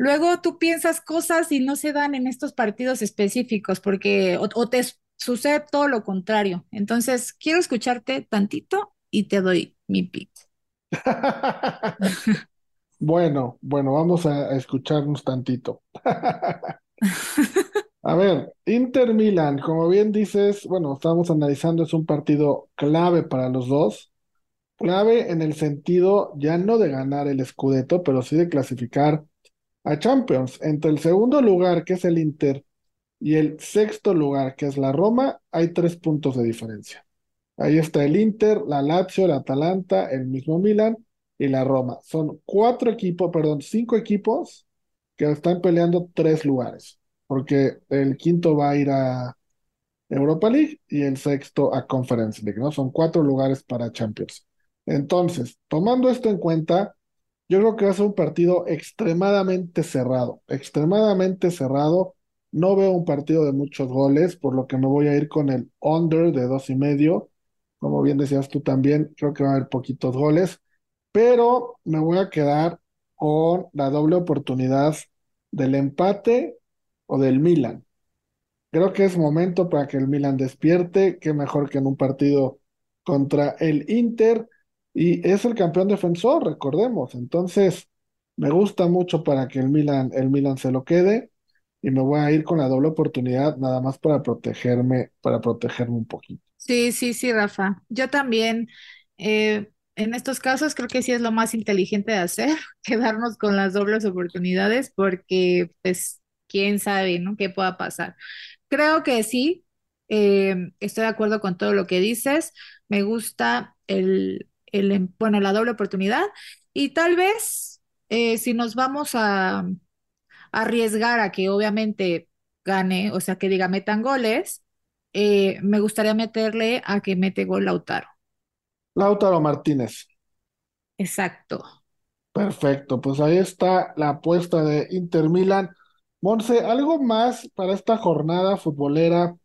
luego tú piensas cosas y no se dan en estos partidos específicos, porque o, o te sucede todo lo contrario. Entonces, quiero escucharte tantito y te doy mi pick. <laughs> Bueno, bueno, vamos a a escucharnos tantito. <laughs> A ver, Inter Milan, como bien dices, bueno, estamos analizando, es un partido clave para los dos. Clave en el sentido ya no de ganar el Scudetto, pero sí de clasificar a Champions. Entre el segundo lugar, que es el Inter, y el sexto lugar, que es la Roma, hay tres puntos de diferencia. Ahí está el Inter, la Lazio, el Atalanta, el mismo Milan y la Roma. Son cuatro equipos, perdón, cinco equipos que están peleando tres lugares, porque el quinto va a ir a Europa League y el sexto a Conference League, ¿no? Son cuatro lugares para Champions. Entonces, tomando esto en cuenta, yo creo que va a ser un partido extremadamente cerrado, extremadamente cerrado. No veo un partido de muchos goles, por lo que me voy a ir con el under de dos y medio. Como bien decías tú también, creo que va a haber poquitos goles, pero me voy a quedar con la doble oportunidad del empate o del Milan. Creo que es momento para que el Milan despierte, qué mejor que en un partido contra el Inter, y es el campeón defensor, recordemos. Entonces, me gusta mucho para que el Milan, el Milan se lo quede, y me voy a ir con la doble oportunidad, nada más para protegerme, para protegerme un poquito. Sí, sí, sí, Rafa. Yo también, eh, en estos casos creo que sí es lo más inteligente de hacer, <laughs> quedarnos con las dobles oportunidades, porque pues quién sabe, ¿no? ¿Qué pueda pasar? Creo que sí, eh, estoy de acuerdo con todo lo que dices. Me gusta el, el, em, bueno, la doble oportunidad. Y tal vez, eh, si nos vamos a, a arriesgar a que obviamente gane, o sea, que diga metan goles, eh, me gustaría meterle a que mete gol Lautaro. Lautaro Martínez. Exacto. Perfecto, pues ahí está la apuesta de Inter Milan. Monse, ¿algo más para esta jornada futbolera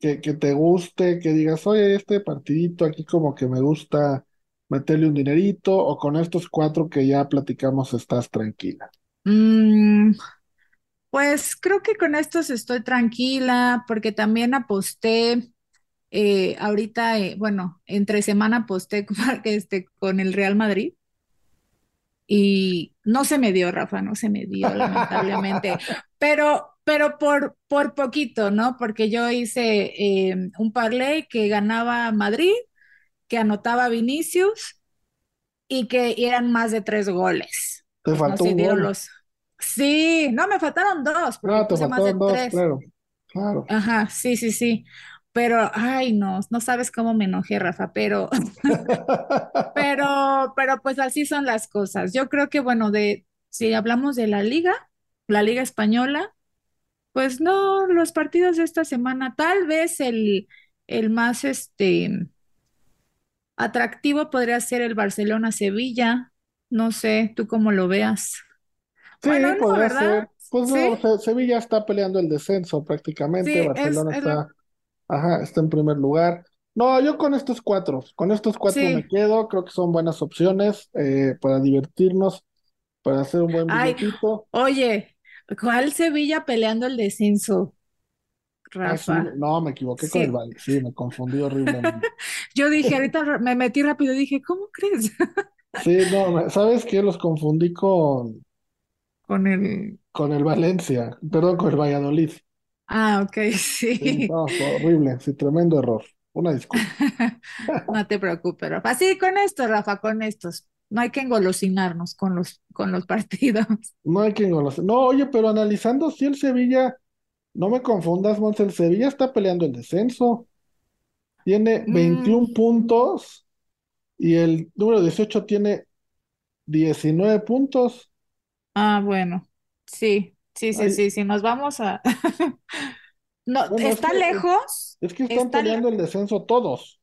que, que te guste, que digas, oye, este partidito aquí como que me gusta meterle un dinerito, o con estos cuatro que ya platicamos estás tranquila? Mm, pues creo que con estos estoy tranquila porque también aposté eh, ahorita, eh, bueno, entre semana aposté <laughs> este, con el Real Madrid. Y no se me dio, Rafa, no se me dio, lamentablemente. <laughs> Pero, pero por, por poquito, ¿no? Porque yo hice eh, un parlay que ganaba Madrid, que anotaba Vinicius y que eran más de tres goles. Te no faltó un dieron gol. los. Sí, no, me faltaron dos, porque Ah, te puse más de faltaron dos, tres. claro, claro. Ajá, sí, sí, sí. Pero, ay, no, no sabes cómo me enojé, Rafa, pero, <laughs> pero, pero pues así son las cosas. Yo creo que, bueno, de, si hablamos de la liga, la liga española, pues no, los partidos de esta semana, tal vez el, el más, este, atractivo podría ser el Barcelona-Sevilla. No sé, tú cómo lo veas. Sí, Bueno, no, podría ¿verdad? ser. Pues no, Sí, Sevilla está peleando el descenso prácticamente, sí, Barcelona es lo, está, ajá, está en primer lugar. No, yo con estos cuatro, con estos cuatro me quedo, creo que son buenas opciones eh, para divertirnos, para hacer un buen Ay, billetito. oye, ¿cuál Sevilla peleando el descenso, Ah, sí, Rafa? no, me equivoqué con el Sí, Valle, sí, me confundí horriblemente. <laughs> yo dije, ahorita me metí rápido y dije, ¿cómo crees? Sí, no, ¿sabes qué? Los confundí con, Con el... con el Valencia, perdón, con el Valladolid. Ah, ok, <laughs> Sí, sí. no, horrible, sí, tremendo error. Una disculpa. <laughs> No te preocupes, Rafa. Sí, con esto, Rafa, con estos. No hay que engolosinarnos con los, con los partidos. No hay quien lo No, oye, pero analizando si el Sevilla, no me confundas, Monse, el Sevilla está peleando el descenso. Tiene Mm, 21 puntos y el número 18 tiene 19 puntos. ah, bueno. Sí, sí, sí, Ay, sí, sí. Nos vamos a... <laughs> No, bueno, es que, está lejos, es que están está... le- peleando el descenso todos.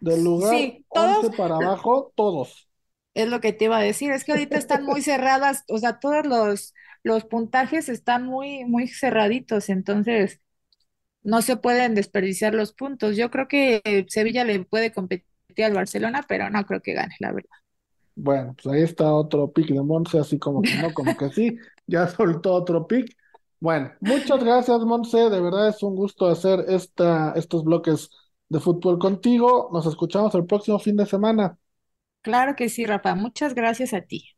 Del lugar Sí, 11 todos... para abajo, todos. Es lo que te iba a decir, es que ahorita están muy cerradas, o sea, todos los, los puntajes están muy, muy cerraditos, entonces no se pueden desperdiciar los puntos. Yo creo que Sevilla le puede competir al Barcelona, pero no creo que gane, la verdad. Bueno, pues ahí está otro pick de Monse, así como que no, como que sí, <laughs> ya soltó otro pick. Bueno, muchas gracias, Monse, de verdad es un gusto hacer esta, estos bloques de fútbol contigo. Nos escuchamos el próximo fin de semana. Claro que sí, Rafa, muchas gracias a ti.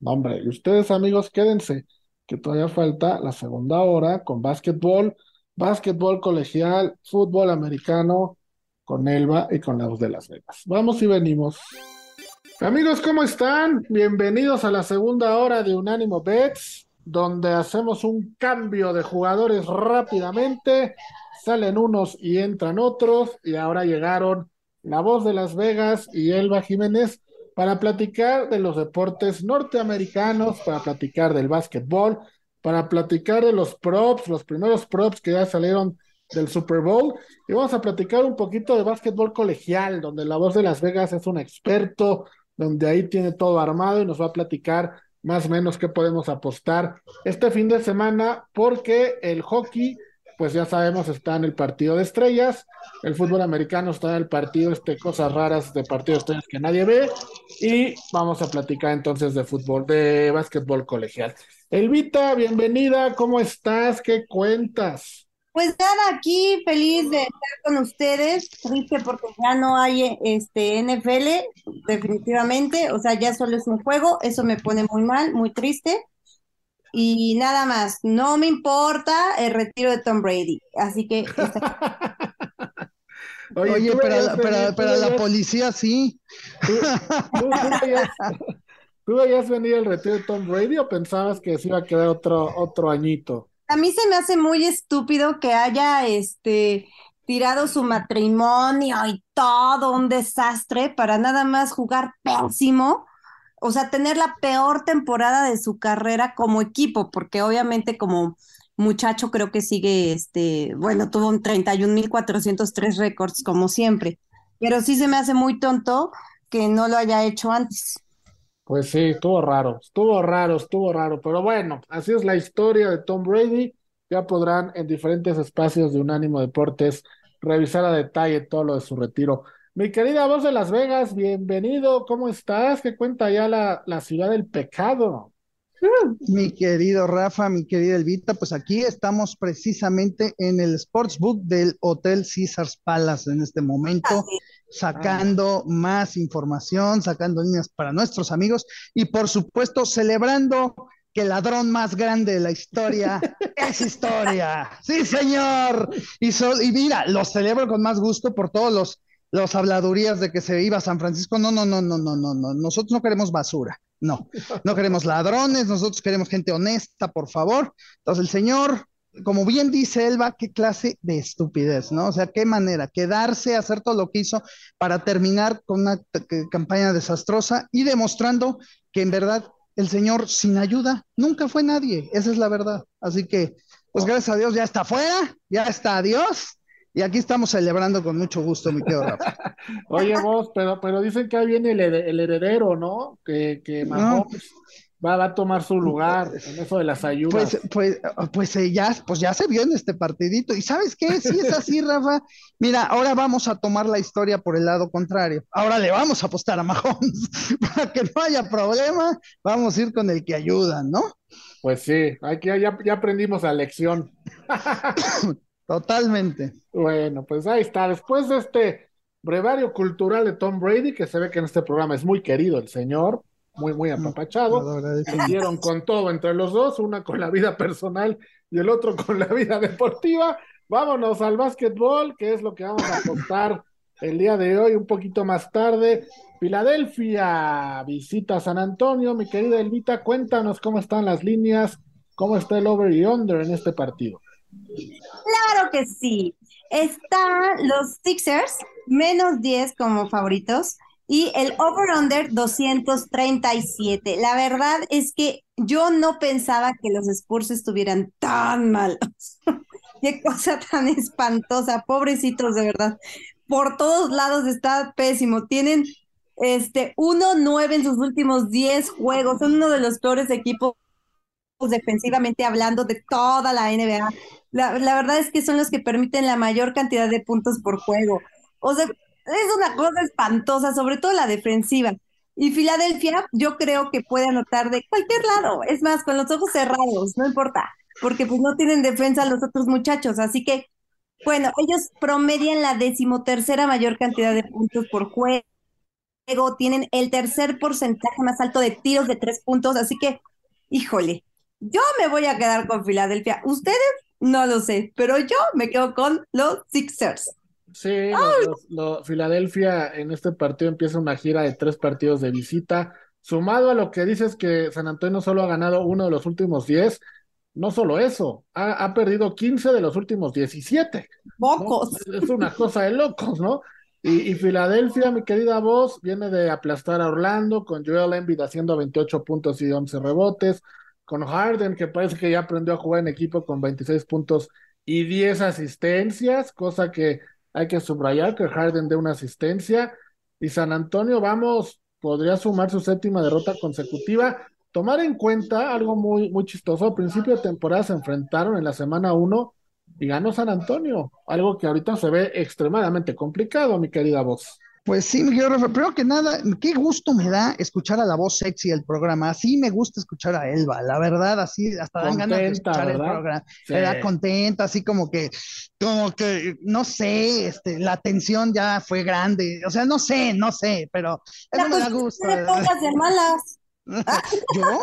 No, hombre, y ustedes, amigos, quédense, que todavía falta la segunda hora con básquetbol, básquetbol colegial, fútbol americano, con Elba y con la voz de Las Vegas. Vamos y venimos. Amigos, ¿cómo están? Bienvenidos a la segunda hora de Unánimo Bets, donde hacemos un cambio de jugadores rápidamente, salen unos y entran otros, y ahora llegaron la voz de Las Vegas y Elba Jiménez para platicar de los deportes norteamericanos, para platicar del básquetbol, para platicar de los props, los primeros props que ya salieron del Super Bowl, y vamos a platicar un poquito de básquetbol colegial, donde la voz de Las Vegas es un experto donde ahí tiene todo armado y nos va a platicar más o menos qué podemos apostar este fin de semana, porque el hockey, pues ya sabemos, está en el partido de estrellas, el fútbol americano está en el partido, este, cosas raras de partido de estrellas que nadie ve, y vamos a platicar entonces de fútbol, de básquetbol colegial. Elvita, bienvenida, ¿cómo estás? ¿Qué cuentas? Pues nada, aquí feliz de estar con ustedes, triste porque ya no hay este NFL, definitivamente, o sea, ya solo es un juego, eso me pone muy mal, muy triste. Y nada más, no me importa el retiro de Tom Brady, así que <laughs> Oye, Oye, pero, veías tú pero la policía sí. tú, tú- tú veías, tú veías venir el retiro de Tom Brady o pensabas que se iba a quedar otro, otro añito? a mí se me hace muy estúpido que haya este tirado su matrimonio y todo un desastre para nada más jugar pésimo, o sea, tener la peor temporada de su carrera como equipo, porque obviamente como muchacho creo que sigue, este, bueno, tuvo un 31.403 récords como siempre, pero sí se me hace muy tonto que no lo haya hecho antes. Pues sí, estuvo raro, estuvo raro, estuvo raro, pero bueno, así es la historia de Tom Brady. Ya podrán en diferentes espacios de Unánimo Deportes revisar a detalle todo lo de su retiro. Mi querida voz de Las Vegas, bienvenido, ¿cómo estás? ¿Qué cuenta ya la, la ciudad del pecado? Mi querido Rafa, mi querida Elvita, pues aquí estamos precisamente en el Sportsbook del Hotel Caesars Palace en este momento, sacando más información, sacando líneas para nuestros amigos y por supuesto celebrando que el ladrón más grande de la historia <laughs> es historia. Sí, señor. Y, y mira, lo celebro con más gusto por todos los los habladurías de que se iba a San Francisco. No, no, no, no, no, no, no. Nosotros no queremos basura. No, no queremos ladrones, nosotros queremos gente honesta, por favor. Entonces el señor, como bien dice Elba, qué clase de estupidez, ¿no? O sea, qué manera, quedarse, hacer todo lo que hizo para terminar con una campaña desastrosa y demostrando que en verdad el señor sin ayuda nunca fue nadie, esa es la verdad. Así que, pues gracias a Dios ya está fuera, ya está, adiós. Y aquí estamos celebrando con mucho gusto, mi querido Rafa. <laughs> Oye, vos, pero, pero dicen que ahí viene el, heredero, ¿no? Que, que Mahomes va, a tomar su lugar en eso de las ayudas. Pues, pues, pues, eh, ya, pues ya se vio en este partidito. ¿Y sabes qué? Si es así, <laughs> Rafa, mira, ahora vamos a tomar la historia por el lado contrario. Ahora le vamos a apostar a Mahomes. <laughs> Para que no haya problema, vamos a ir con el que ayuda, ¿no? Pues sí, aquí ya, ya aprendimos la lección. <coughs> Totalmente. Bueno, pues ahí está. Después de este brevario cultural de Tom Brady, que se ve que en este programa es muy querido el señor, muy, muy apapachado. Dieron con todo entre los dos, una con la vida personal y el otro con la vida deportiva. Vámonos al básquetbol, que es lo que vamos a contar el día de hoy, un poquito más tarde. Filadelfia visita San Antonio. Mi querida Elvita, cuéntanos cómo están las líneas, cómo está el over y under en este partido. Claro que sí. Están los Sixers, menos 10 como favoritos, y el over-under 237. La verdad es que yo no pensaba que los Spurs estuvieran tan malos. <laughs> Qué cosa tan espantosa, pobrecitos de verdad. Por todos lados está pésimo. Tienen este 1-9 en sus últimos 10 juegos. Son uno de los peores equipos defensivamente hablando de toda la NBA. La, verdad es que son los que permiten la mayor cantidad de puntos por juego. O sea, es una cosa espantosa, sobre todo la defensiva. Y Filadelfia, yo creo que puede anotar de cualquier lado. Es más, con los ojos cerrados, no importa, porque pues no tienen defensa los otros muchachos. Así que, bueno, ellos promedian la decimotercera mayor cantidad de puntos por juego. Tienen el tercer porcentaje más alto de tiros de tres puntos. Así que, híjole, yo me voy a quedar con Filadelfia. Ustedes no lo sé, pero yo me quedo con los Sixers. Sí, Filadelfia en este partido empieza una gira de tres partidos de visita. Sumado a lo que dices que San Antonio solo ha ganado uno de los últimos diez, no solo eso, ha, perdido 15 de los últimos 17. Pocos. Es una cosa de locos, ¿no? Y, y, Filadelfia, mi querida voz, viene de aplastar a Orlando con Joel Embiid haciendo 28 puntos y 11 rebotes con Harden, que parece que ya aprendió a jugar en equipo con 26 puntos y 10 asistencias, cosa que hay que subrayar que Harden dé una asistencia. Y San Antonio, vamos, podría sumar su séptima derrota consecutiva. Tomar en cuenta algo muy, muy chistoso, al principio de temporada se enfrentaron en la semana 1 y ganó San Antonio, algo que ahorita se ve extremadamente complicado, mi querida voz. Pues sí, mi querido Rafa, primero que nada, qué gusto me da escuchar a la voz sexy del programa. Así me gusta escuchar a Elba, la verdad, así hasta dan ganas de escuchar el programa. Me da contenta, así como que, como que, no sé, este, la tensión ya fue grande. O sea, no sé, no sé, pero eso me da gusto. No pongas de malas. <laughs> ¿Yo?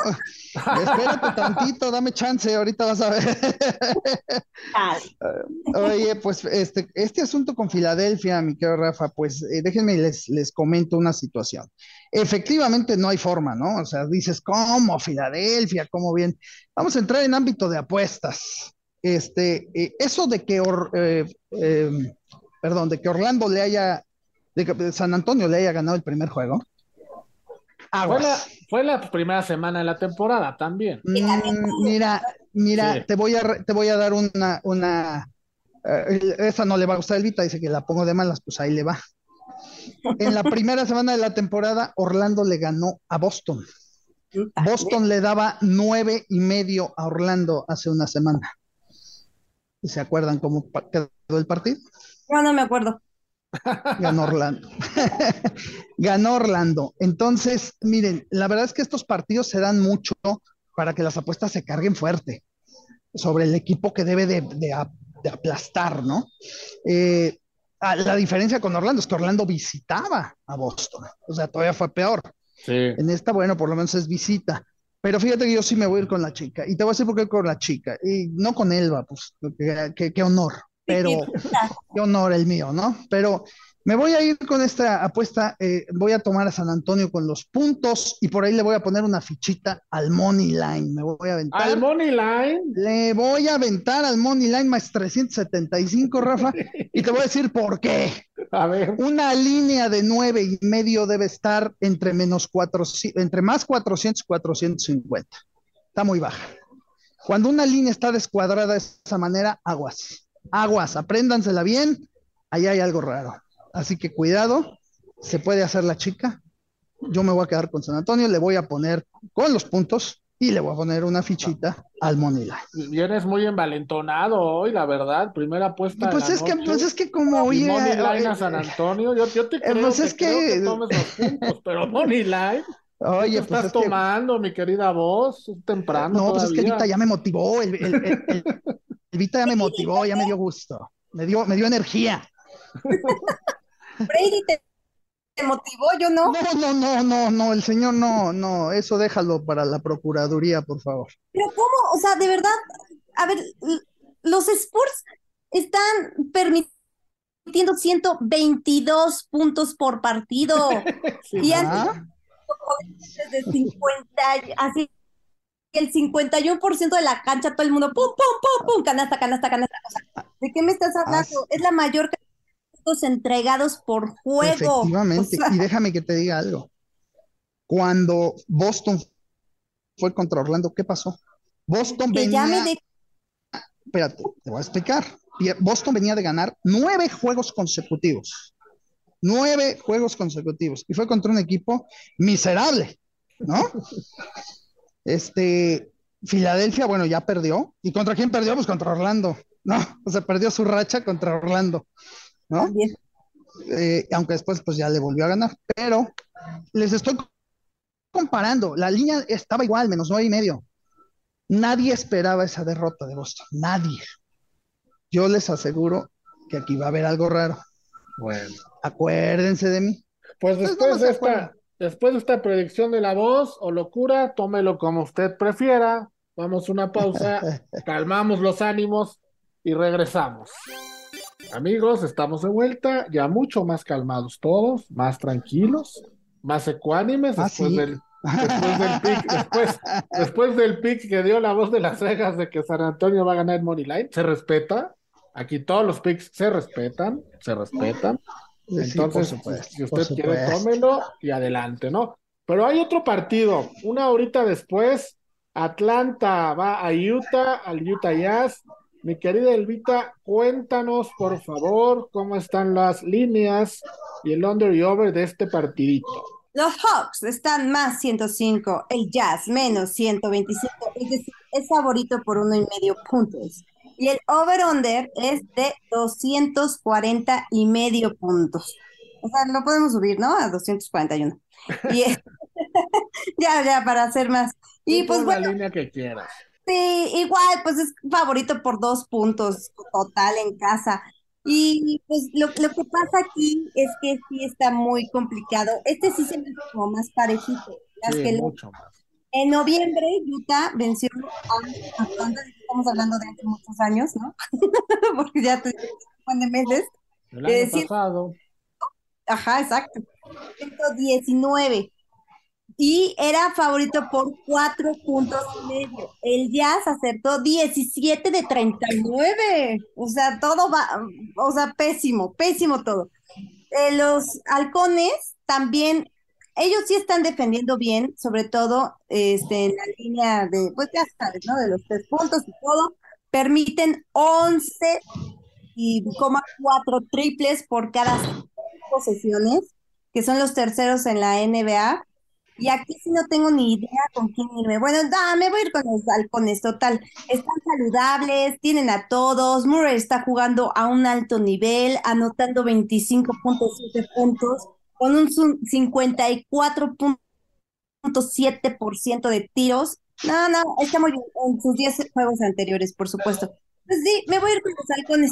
Espérate tantito, dame chance, ahorita vas a ver. <laughs> Oye, pues este, este asunto con Filadelfia, mi querido Rafa, pues eh, déjenme les, les comento una situación. Efectivamente no hay forma, ¿no? O sea, dices, ¿cómo Filadelfia? ¿Cómo bien? Vamos a entrar en ámbito de apuestas. Este, eh, eso de que eh, perdón, de que Orlando le haya, de que San Antonio le haya ganado el primer juego. Fue la, fue la primera semana de la temporada también. Mm, mira, mira, te voy a te voy a dar una, una eh, esa no le va a gustar el Vita, dice que la pongo de malas, pues ahí le va. En la primera semana de la temporada, Orlando le ganó a Boston. Boston le daba nueve y medio a Orlando hace una semana. ¿Se acuerdan cómo quedó el partido? No, no me acuerdo. Ganó Orlando. <laughs> Ganó Orlando. Entonces, miren, la verdad es que estos partidos se dan mucho para que las apuestas se carguen fuerte sobre el equipo que debe de, aplastar, ¿no? Eh, la diferencia con Orlando es que Orlando visitaba a Boston, o sea, todavía fue peor. En esta, bueno, por lo menos es visita. Pero fíjate que yo sí me voy a ir con la chica. Y te voy a decir por qué con la chica. Y no con Elba, pues, qué honor. Pero qué honor el mío, ¿no? Pero me voy a ir con esta apuesta, eh, voy a tomar a San Antonio con los puntos y por ahí le voy a poner una fichita al Money Line. Me voy a aventar. ¿Al Money Line? Le voy a aventar al Money Line más 375, Rafa, y te voy a decir por qué. <laughs> A ver. Una línea de nueve y medio debe estar entre menos cuatro, entre más 400 y 450. Está muy baja. Cuando una línea está descuadrada de esa manera, aguas. Aguas, apréndansela bien. Ahí hay algo raro. Así que cuidado, se puede hacer la chica. Yo me voy a quedar con San Antonio, le voy a poner con los puntos y le voy a poner una fichita al Money Line. Vienes muy envalentonado hoy, la verdad. Primera apuesta. Pues, es, Que, pues es que como hoy. Money Line a San Antonio, yo, te creo, pues es que... tomes los puntos, pero Money Line. Oye, ¿Qué pues estás tomando, mi querida voz? temprano. No, pues es que Vita ya me motivó. El, el, Vita ya me motivó, ya me dio gusto. Me dio, me dio energía. <laughs> Brady te, motivó, yo no. No, no, no, no, no, el señor no, no, eso déjalo para la Procuraduría, por favor. Pero ¿cómo? O sea, de verdad, a ver, los Spurs están permitiendo 122 puntos por partido. <laughs> y antes, de 50, así el 51% de la cancha, todo el mundo, pum, pum, pum, pum, canasta, canasta, canasta. ¿de qué me estás hablando? Es la mayor entregados por juego. Efectivamente, y déjame que te diga algo. Cuando Boston fue contra Orlando, ¿qué pasó? Boston venía. Espérate, te voy a explicar. Boston venía de ganar nueve juegos consecutivos. Nueve juegos consecutivos. Y fue contra un equipo miserable, ¿no? Este, Filadelfia, bueno, ya perdió. ¿Y contra quién perdió? Pues contra Orlando. No, o sea, perdió su racha contra Orlando. ¿no? Eh, aunque después pues ya le volvió a ganar, pero les estoy comparando, la línea estaba igual, menos nueve y medio. Nadie esperaba esa derrota de Boston, nadie. Yo les aseguro que aquí va a haber algo raro. Bueno. Acuérdense de mí. Pues, pues después de esta, después de esta predicción de la voz o locura, tómelo como usted prefiera. Vamos a una pausa, <laughs> calmamos los ánimos y regresamos. Amigos, estamos de vuelta, ya mucho más calmados todos, más tranquilos, más ecuánimes ah, después, del, después del pick, después, después del pick que dio la voz de las cejas de que San Antonio va a ganar el Money Line. Se respeta, aquí todos los picks se respetan, se respetan. Entonces, si usted quiere, tómelo y adelante, ¿no? Pero hay otro partido, una horita después, Atlanta va a Utah, al Utah Jazz. Mi querida Elvita, cuéntanos por favor cómo están las líneas y el under y over de este partidito. Los Hawks están más 105, el Jazz menos 125, es decir, es favorito por uno y medio puntos. Y el over-under es de 240 y medio puntos. O sea, lo podemos subir, ¿no? A 241. Y <laughs> ya, ya, para hacer más. Y pues bueno. La línea que quieras. Sí, igual, pues es favorito por dos puntos total en casa. Y pues lo, lo que pasa aquí es que sí está muy complicado. Este sí se me como más parejito. Sí, mucho más. En noviembre, Utah venció a Atlanta, estamos hablando de hace muchos años, ¿no? <laughs> Porque ya te de meses. El año pasado. Ajá, exacto. 119. y era favorito por cuatro puntos y medio. El Jazz acertó 17 de 39. O sea, todo va, o sea, pésimo, pésimo todo. Eh, los halcones también, ellos sí están defendiendo bien, sobre todo este, en la línea de, pues ya sabes, ¿no? De los tres puntos y todo. Permiten 11 y cuatro triples por cada posesiones, que son los terceros en la NBA. Y aquí sí no tengo ni idea con quién irme. Bueno, me voy a ir con los halcones, total. Están saludables, tienen a todos. Murray está jugando a un alto nivel, anotando 25.7 puntos, con un 54.7% de tiros. No, no, está muy bien en sus 10 juegos anteriores, por supuesto. Pues sí, me voy a ir con los halcones.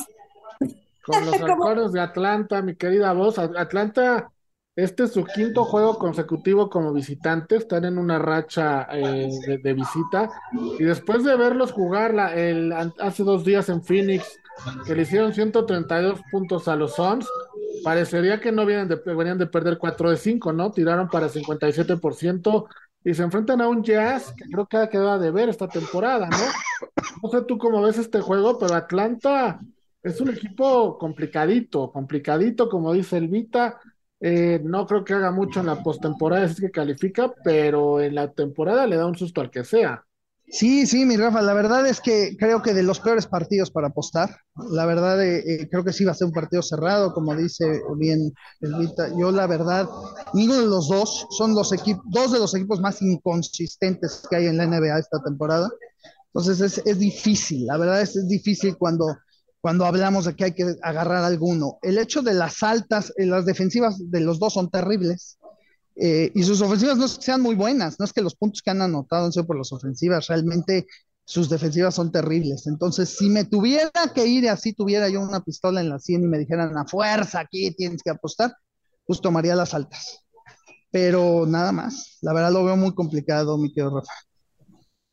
Con los <laughs> halcones de Atlanta, mi querida voz. Atlanta este es su quinto juego consecutivo como visitante, están en una racha eh, de, visita. Y después de verlos jugar el, hace dos días en Phoenix, que le hicieron 132 puntos a los Suns, parecería que no vienen de, venían de perder 4 de 5, ¿no? Tiraron para 57% y se enfrentan a un Jazz que creo que ha quedado de ver esta temporada, ¿no? No sé tú cómo ves este juego, pero Atlanta es un equipo complicadito, complicadito, como dice Elvita eh, no creo que haga mucho en la postemporada, es que califica, pero en la temporada le da un susto al que sea. Sí, sí, mi Rafa, la verdad es que creo que de los peores partidos para apostar, la verdad eh, eh, creo que sí va a ser un partido cerrado, como dice bien Elvita. Yo la verdad, ninguno de los dos son los equipos, dos de los equipos más inconsistentes que hay en la NBA esta temporada. Entonces es, es difícil, la verdad es, es difícil cuando cuando hablamos de que hay que agarrar alguno. El hecho de las altas, eh, las defensivas de los dos son terribles. Eh, y sus ofensivas no es que sean muy buenas, no es que los puntos que han anotado han sido por las ofensivas, realmente sus defensivas son terribles. Entonces, si me tuviera que ir y así tuviera yo una pistola en la 100 y me dijeran a fuerza aquí tienes que apostar, pues tomaría las altas. Pero nada más, la verdad lo veo muy complicado, mi querido Rafa.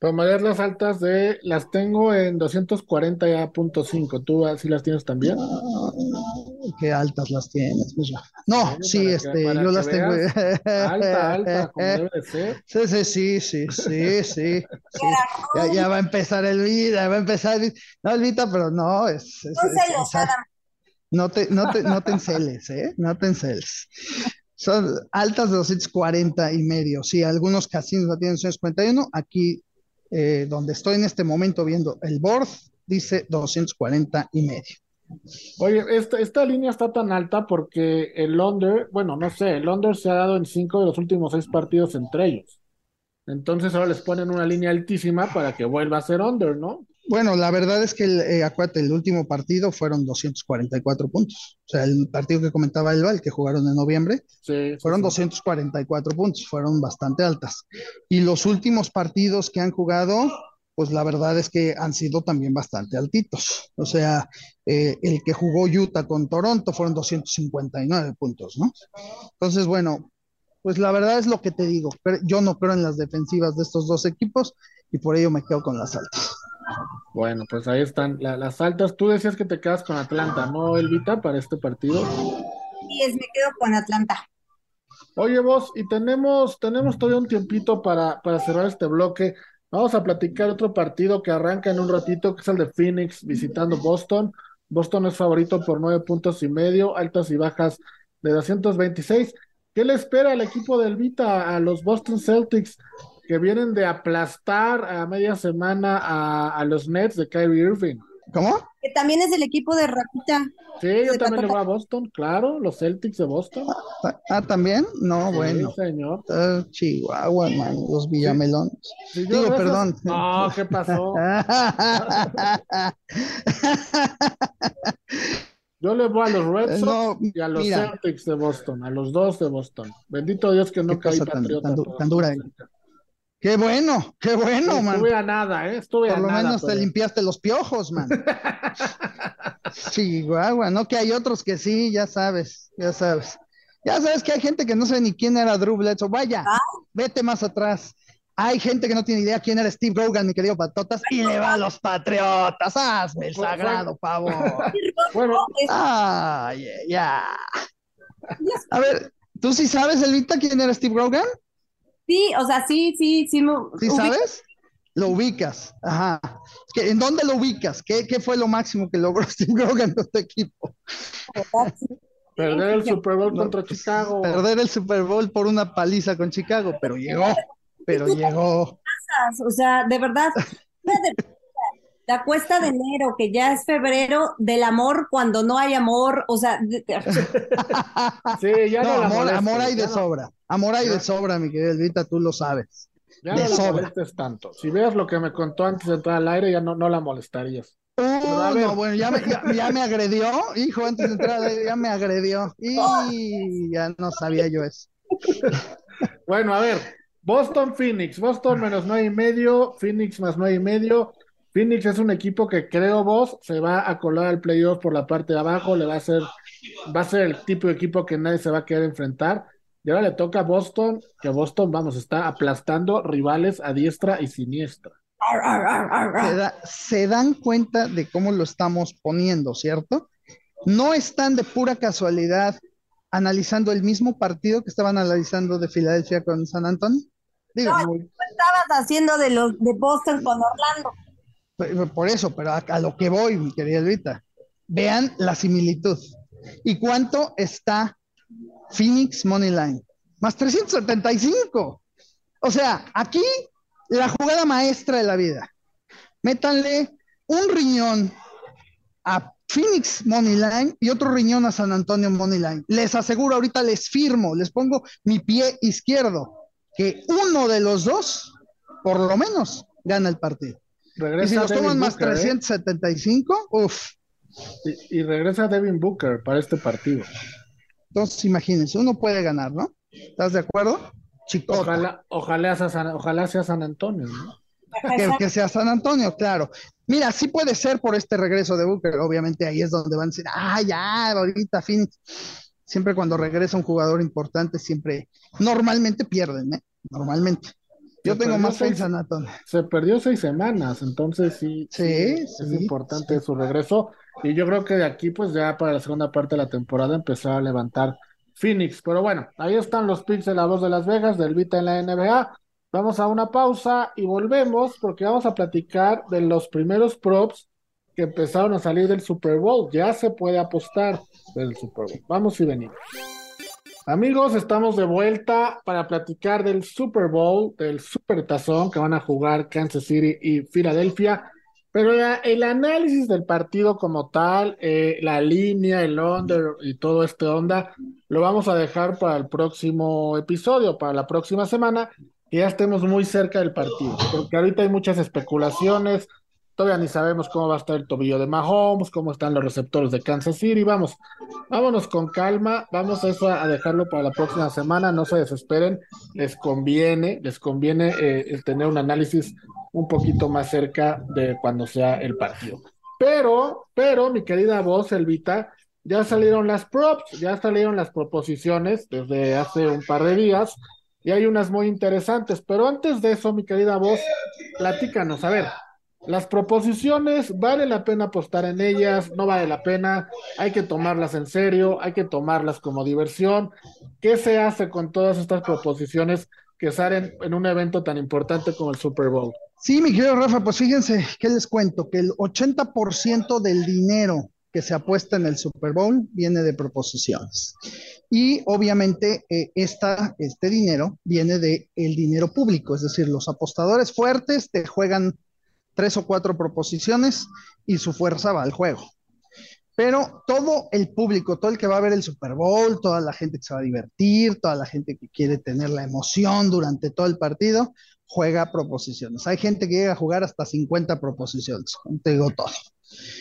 Tomarías las altas de, las tengo en 240.5. ¿Tú así las tienes también? Qué altas las tienes, pues No, sí, este, yo las tengo. Alta, alta, <laughs> como debe de ser. Sí, sí, sí, sí, sí, sí. Ya, ya, va a empezar el vida, va a empezar el No, Elvita, pero no, es. es, no te, no te, no te enceles, ¿eh? No te enceles. Son altas de 240 y medio. Sí, algunos casinos la tienen 241. Aquí eh, donde estoy en este momento viendo el board, dice 240 y medio. Oye, esta, esta línea está tan alta porque el Londres, bueno, no sé, el Londres se ha dado en cinco de los últimos seis partidos entre ellos. Entonces ahora les ponen una línea altísima para que vuelva a ser under, ¿no? Bueno, la verdad es que, el, eh, acuérdate, el último partido fueron 244 puntos. O sea, el partido que comentaba el que jugaron en noviembre, fueron 244 puntos, fueron bastante altas. Y los últimos partidos que han jugado, pues la verdad es que han sido también bastante altitos. O sea, eh, el que jugó Utah con Toronto fueron 259 puntos, ¿no? Entonces, bueno, pues la verdad es lo que te digo. Pero yo no creo en las defensivas de estos dos equipos y por ello me quedo con las altas. Bueno, pues ahí están las altas. Tú decías que te quedas con Atlanta, ¿no, Elvita, para este partido? Sí, es, me quedo con Atlanta. Oye, vos, y tenemos, tenemos todavía un tiempito para, para cerrar este bloque. Vamos a platicar otro partido que arranca en un ratito, que es el de Phoenix visitando Boston. Boston es favorito por nueve puntos y medio, altas y bajas de 226. ¿Qué le espera al equipo de Elvita, a los Boston Celtics? que vienen de aplastar a media semana a, los Nets de Kyrie Irving. ¿Cómo? Que también es el equipo de Rakita. Sí, yo también le voy a Boston, claro, los Celtics de Boston. Ah, ah ¿también? No, bueno. señor. Uh, Chihuahua, hermano, los Villamelones. Digo, perdón. No, ¿qué pasó? <laughs> Yo le voy a los Red eh, Sox y a los Celtics de Boston, a los dos de Boston. Bendito Dios que no caí patriota. Tan, tan, dura. Qué bueno, qué bueno, man. Estuve a nada, ¿eh? Estuve Por lo menos te limpiaste los piojos, man. <laughs> sí, guagua, ¿no? Que hay otros que sí, ya sabes, ya sabes. Ya sabes que hay gente que no sabe ni quién era Drew Bledsoe. Vaya, ah. vete más atrás. Hay gente que no tiene idea quién era Steve Rogan, mi querido Patotas, y le va a los Patriotas. Hazme el sagrado favor. <laughs> bueno, ay, ya. A ver, ¿tú sí sabes, Elita, quién era Steve Rogan? Sí, o sea, sí, sí, sí. ¿Sí sabes? Lo ubicas. Ajá. ¿En dónde lo ubicas? ¿Qué, ¿Qué, fue lo máximo que logró <laughs> Steve Grogan en tu equipo? Perder el Super Bowl contra Chicago. Perder el Super Bowl por una paliza con Chicago, pero llegó, pero llegó. O sea, de verdad, la cuesta de enero, que ya es febrero, del amor cuando no hay amor, o sea... <laughs> sí, ya no, amor, amor hay de sobra, amor hay de sobra, mi querida Elvita, tú lo sabes. Ya no la molestes tanto. Si ves lo que me contó antes de entrar al aire, ya no, no la molestarías. Uh, no, bueno, ya me, ya, me, agredió, hijo, antes de entrar, ya me agredió. Y ya no sabía yo eso. Bueno, a ver, Boston Phoenix, Boston menos nueve y medio, Phoenix más nueve y medio. Phoenix es un equipo que creo vos se va a colar al playoff por la parte de abajo, le va a ser, va a ser el tipo de equipo que nadie se va a querer enfrentar. Y ahora le toca a Boston, que Boston, vamos, está aplastando rivales a diestra y siniestra. Se, dan cuenta de cómo lo estamos poniendo, ¿cierto? No están de pura casualidad analizando el mismo partido que estaban analizando de Filadelfia con San Antonio. Digo, no, estabas haciendo de los de Boston con Orlando. Por eso, pero a, lo que voy, mi querida Elvita, vean la similitud. ¿Y cuánto está Phoenix Money Line? Más 375. O sea, aquí la jugada maestra de la vida. Métanle un riñón a Phoenix Moneyline y otro riñón a San Antonio Moneyline. Les aseguro, ahorita les firmo, les pongo mi pie izquierdo, que uno de los dos, por lo menos, gana el partido. Y si los toman más 375, ¿eh? uff. Y, regresa Devin Booker para este partido. Entonces, imagínense, uno puede ganar, ¿no? ¿Estás de acuerdo? Ojalá, ojalá, sea San, ojalá sea San Antonio, ¿no? Que, sea San Antonio, claro. Mira, sí puede ser por este regreso de Booker, obviamente ahí es donde van a decir, ah, ya, ahorita Phoenix. Siempre cuando regresa un jugador importante, siempre, normalmente pierden, ¿eh? Normalmente. Yo tengo más fe en San Antonio. Se perdió seis semanas, entonces sí, sí, es importante su regreso. Y yo creo que de aquí, pues ya para la segunda parte de la temporada, empezar a levantar Phoenix. Pero bueno, ahí están los picks de la voz de Las Vegas, del Vita en la NBA. Vamos a una pausa y volvemos porque vamos a platicar de los primeros props que empezaron a salir del Super Bowl. Ya se puede apostar del Super Bowl. Vamos y venimos. Amigos, estamos de vuelta para platicar del Super Bowl, del Super Tazón que van a jugar Kansas City y Filadelfia. Pero el análisis del partido como tal, eh, la línea, el under y todo este onda, lo vamos a dejar para el próximo episodio, para la próxima semana, que ya estemos muy cerca del partido, porque ahorita hay muchas especulaciones, todavía ni sabemos cómo va a estar el tobillo de Mahomes, cómo están los receptores de Kansas City, vamos, vámonos con calma, vamos eso a dejarlo para la próxima semana, no se desesperen, les conviene, les conviene eh, tener un análisis un poquito más cerca de cuando sea el partido. Pero, pero, mi querida voz, Elvita, ya salieron las props, ya salieron las proposiciones desde hace un par de días y hay unas muy interesantes. Pero antes de eso, mi querida voz, platícanos, a ver, las proposiciones, ¿vale la pena apostar en ellas? ¿No vale la pena? ¿Hay que tomarlas en serio? ¿Hay que tomarlas como diversión? ¿Qué se hace con todas estas proposiciones que salen en un evento tan importante como el Super Bowl? Sí, mi querido Rafa, pues fíjense, ¿qué les cuento? Que el 80% del dinero que se apuesta en el Super Bowl viene de proposiciones. Y obviamente eh, este dinero viene del el dinero público, es decir, los apostadores fuertes te juegan tres o cuatro proposiciones y su fuerza va al juego. Pero todo el público, todo el que va a ver el Super Bowl, toda la gente que se va a divertir, toda la gente que quiere tener la emoción durante todo el partido, juega proposiciones. Hay gente que llega a jugar hasta 50 proposiciones, te digo todo.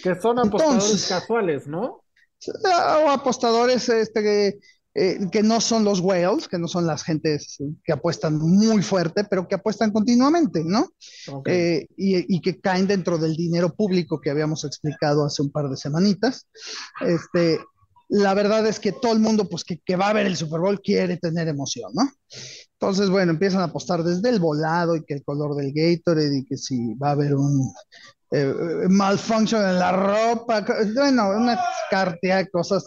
Que son apostadores casuales, ¿no? O apostadores este, que, eh, que no son los whales, que no son las gentes que apuestan muy fuerte, pero que apuestan continuamente, ¿no? Eh, y, y, que caen dentro del dinero público que habíamos explicado hace un par de semanitas. Este, la verdad es que todo el mundo, pues que, que, va a ver el Super Bowl, quiere tener emoción, ¿no? Entonces, bueno, empiezan a apostar desde el volado y que el color del Gatorade y que si va a haber un eh, malfunction en la ropa, bueno, una cartera de cosas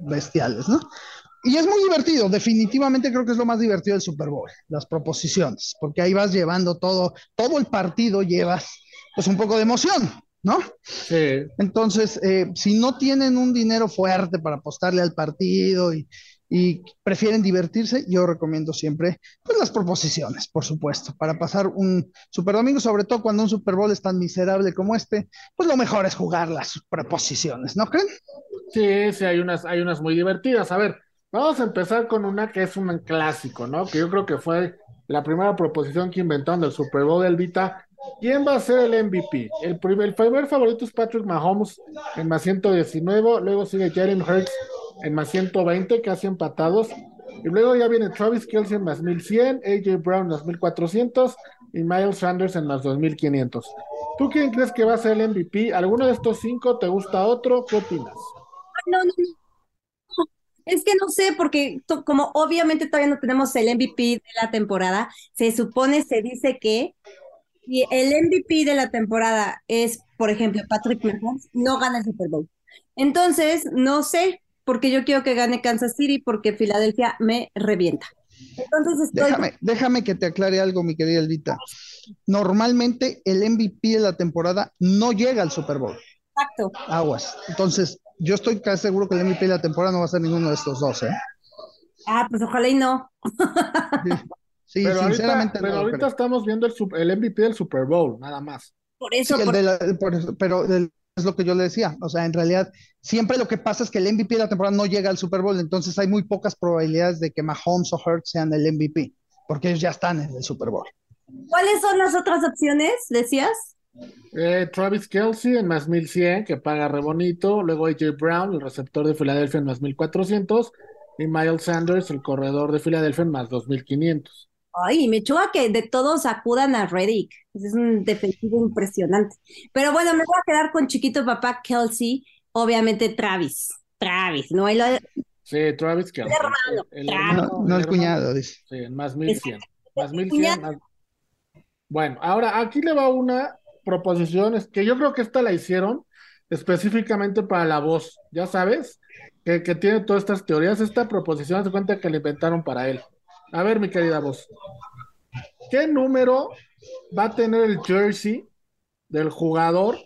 bestiales, ¿no? Y es muy divertido, definitivamente creo que es lo más divertido del Super Bowl, las proposiciones, porque ahí vas llevando todo, todo el partido llevas pues un poco de emoción, ¿no? Sí. Entonces, eh, si no tienen un dinero fuerte para apostarle al partido y, y prefieren divertirse, yo recomiendo siempre pues, las proposiciones, por supuesto, para pasar un Super Domingo, sobre todo cuando un Super Bowl es tan miserable como este, pues lo mejor es jugar las proposiciones, ¿no creen? Sí, sí, hay unas, hay unas muy divertidas. A ver, vamos a empezar con una que es un clásico, ¿no? Que yo creo que fue la primera proposición que inventaron del Super Bowl del Vita. ¿Quién va a ser el MVP? El primer, favorito es Patrick Mahomes en más 119, luego sigue Jalen Hurts en más 120, casi empatados. Y luego ya viene Travis Kelsey en más 1100, AJ Brown en más 1400 y Miles Sanders en más 2500. ¿Tú quién crees que va a ser el MVP? ¿Alguno de estos cinco te gusta otro? ¿Qué opinas? No, no, no. Es que no sé, porque como obviamente todavía no tenemos el MVP de la temporada, se supone, se dice que si el MVP de la temporada es, por ejemplo, Patrick Mahomes, no gana el Super Bowl. Entonces, no sé, porque yo quiero que gane Kansas City porque Filadelfia me revienta. Entonces estoy Déjame, déjame que te aclare algo, mi querida Elvita. Normalmente el MVP de la temporada no llega al Super Bowl. exacto. Aguas. Entonces, yo estoy casi seguro que el MVP de la temporada no va a ser ninguno de estos dos, ¿eh? Ah, pues ojalá y no. Sí, pero sinceramente pero no lo ahorita creo. estamos viendo el, el MVP del Super Bowl, nada más. Por Sí, eso, el por- de la- por eso, pero el- es lo que yo le decía. O sea, en realidad, siempre lo que pasa es que el MVP de la temporada no llega al Super Bowl, entonces hay muy pocas probabilidades de que Mahomes o Hurts sean el MVP, porque ellos ya están en el Super Bowl. ¿cuáles son las otras opciones? Decías. Eh, Travis Kelsey en más 1100, que paga re bonito. Luego AJ Brown, el receptor de Filadelfia, en más 1400. Y Miles Sanders, el corredor de Filadelfia, en más 2500. Ay, me choca que de todos acudan a Reddick. Es un defensivo impresionante. Pero bueno, me voy a quedar con chiquito papá Kelsey, obviamente Travis. Travis, ¿no? Él- Sí, Travis Kelsey. hermano, El hermano, No, no el cuñado, dice. Sí, en más 1100. Más El 1100. cuñado. más- Bueno, ahora aquí le va una proposición es que yo creo que esta la hicieron específicamente para la voz, ya sabes, que, que tiene todas estas teorías. Esta proposición se cuenta que la inventaron para él. A ver, mi querida voz, ¿qué número va a tener el jersey del jugador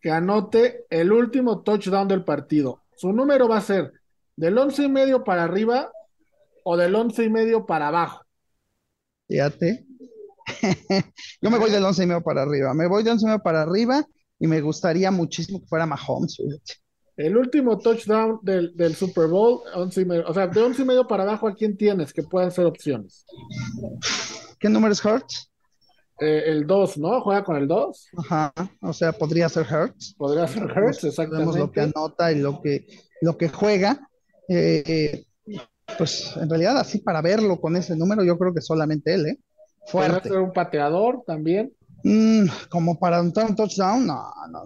que anote el último touchdown del partido? Su número va a ser del once y medio para arriba o del once y medio para abajo. Fíjate. <laughs> Yo me voy del 11 y medio para arriba. Me voy del 11 y medio para arriba y me gustaría muchísimo que fuera Mahomes. fíjate. El último touchdown del, del Super Bowl, 11 y medio, o sea, de once y medio para abajo, ¿a quién tienes? Que puedan ser opciones. ¿Qué número es Hurts? Eh, el 2, ¿no? Juega con el 2. Ajá. O sea, podría ser Hurts. Podría ser Hurts, Sabemos lo que exactamente. anota y lo que, lo que juega. Eh, pues en realidad, así para verlo con ese número, yo creo que solamente él, ¿eh? Fuerte. ser un pateador también. Mm, como para un un touchdown, no, no.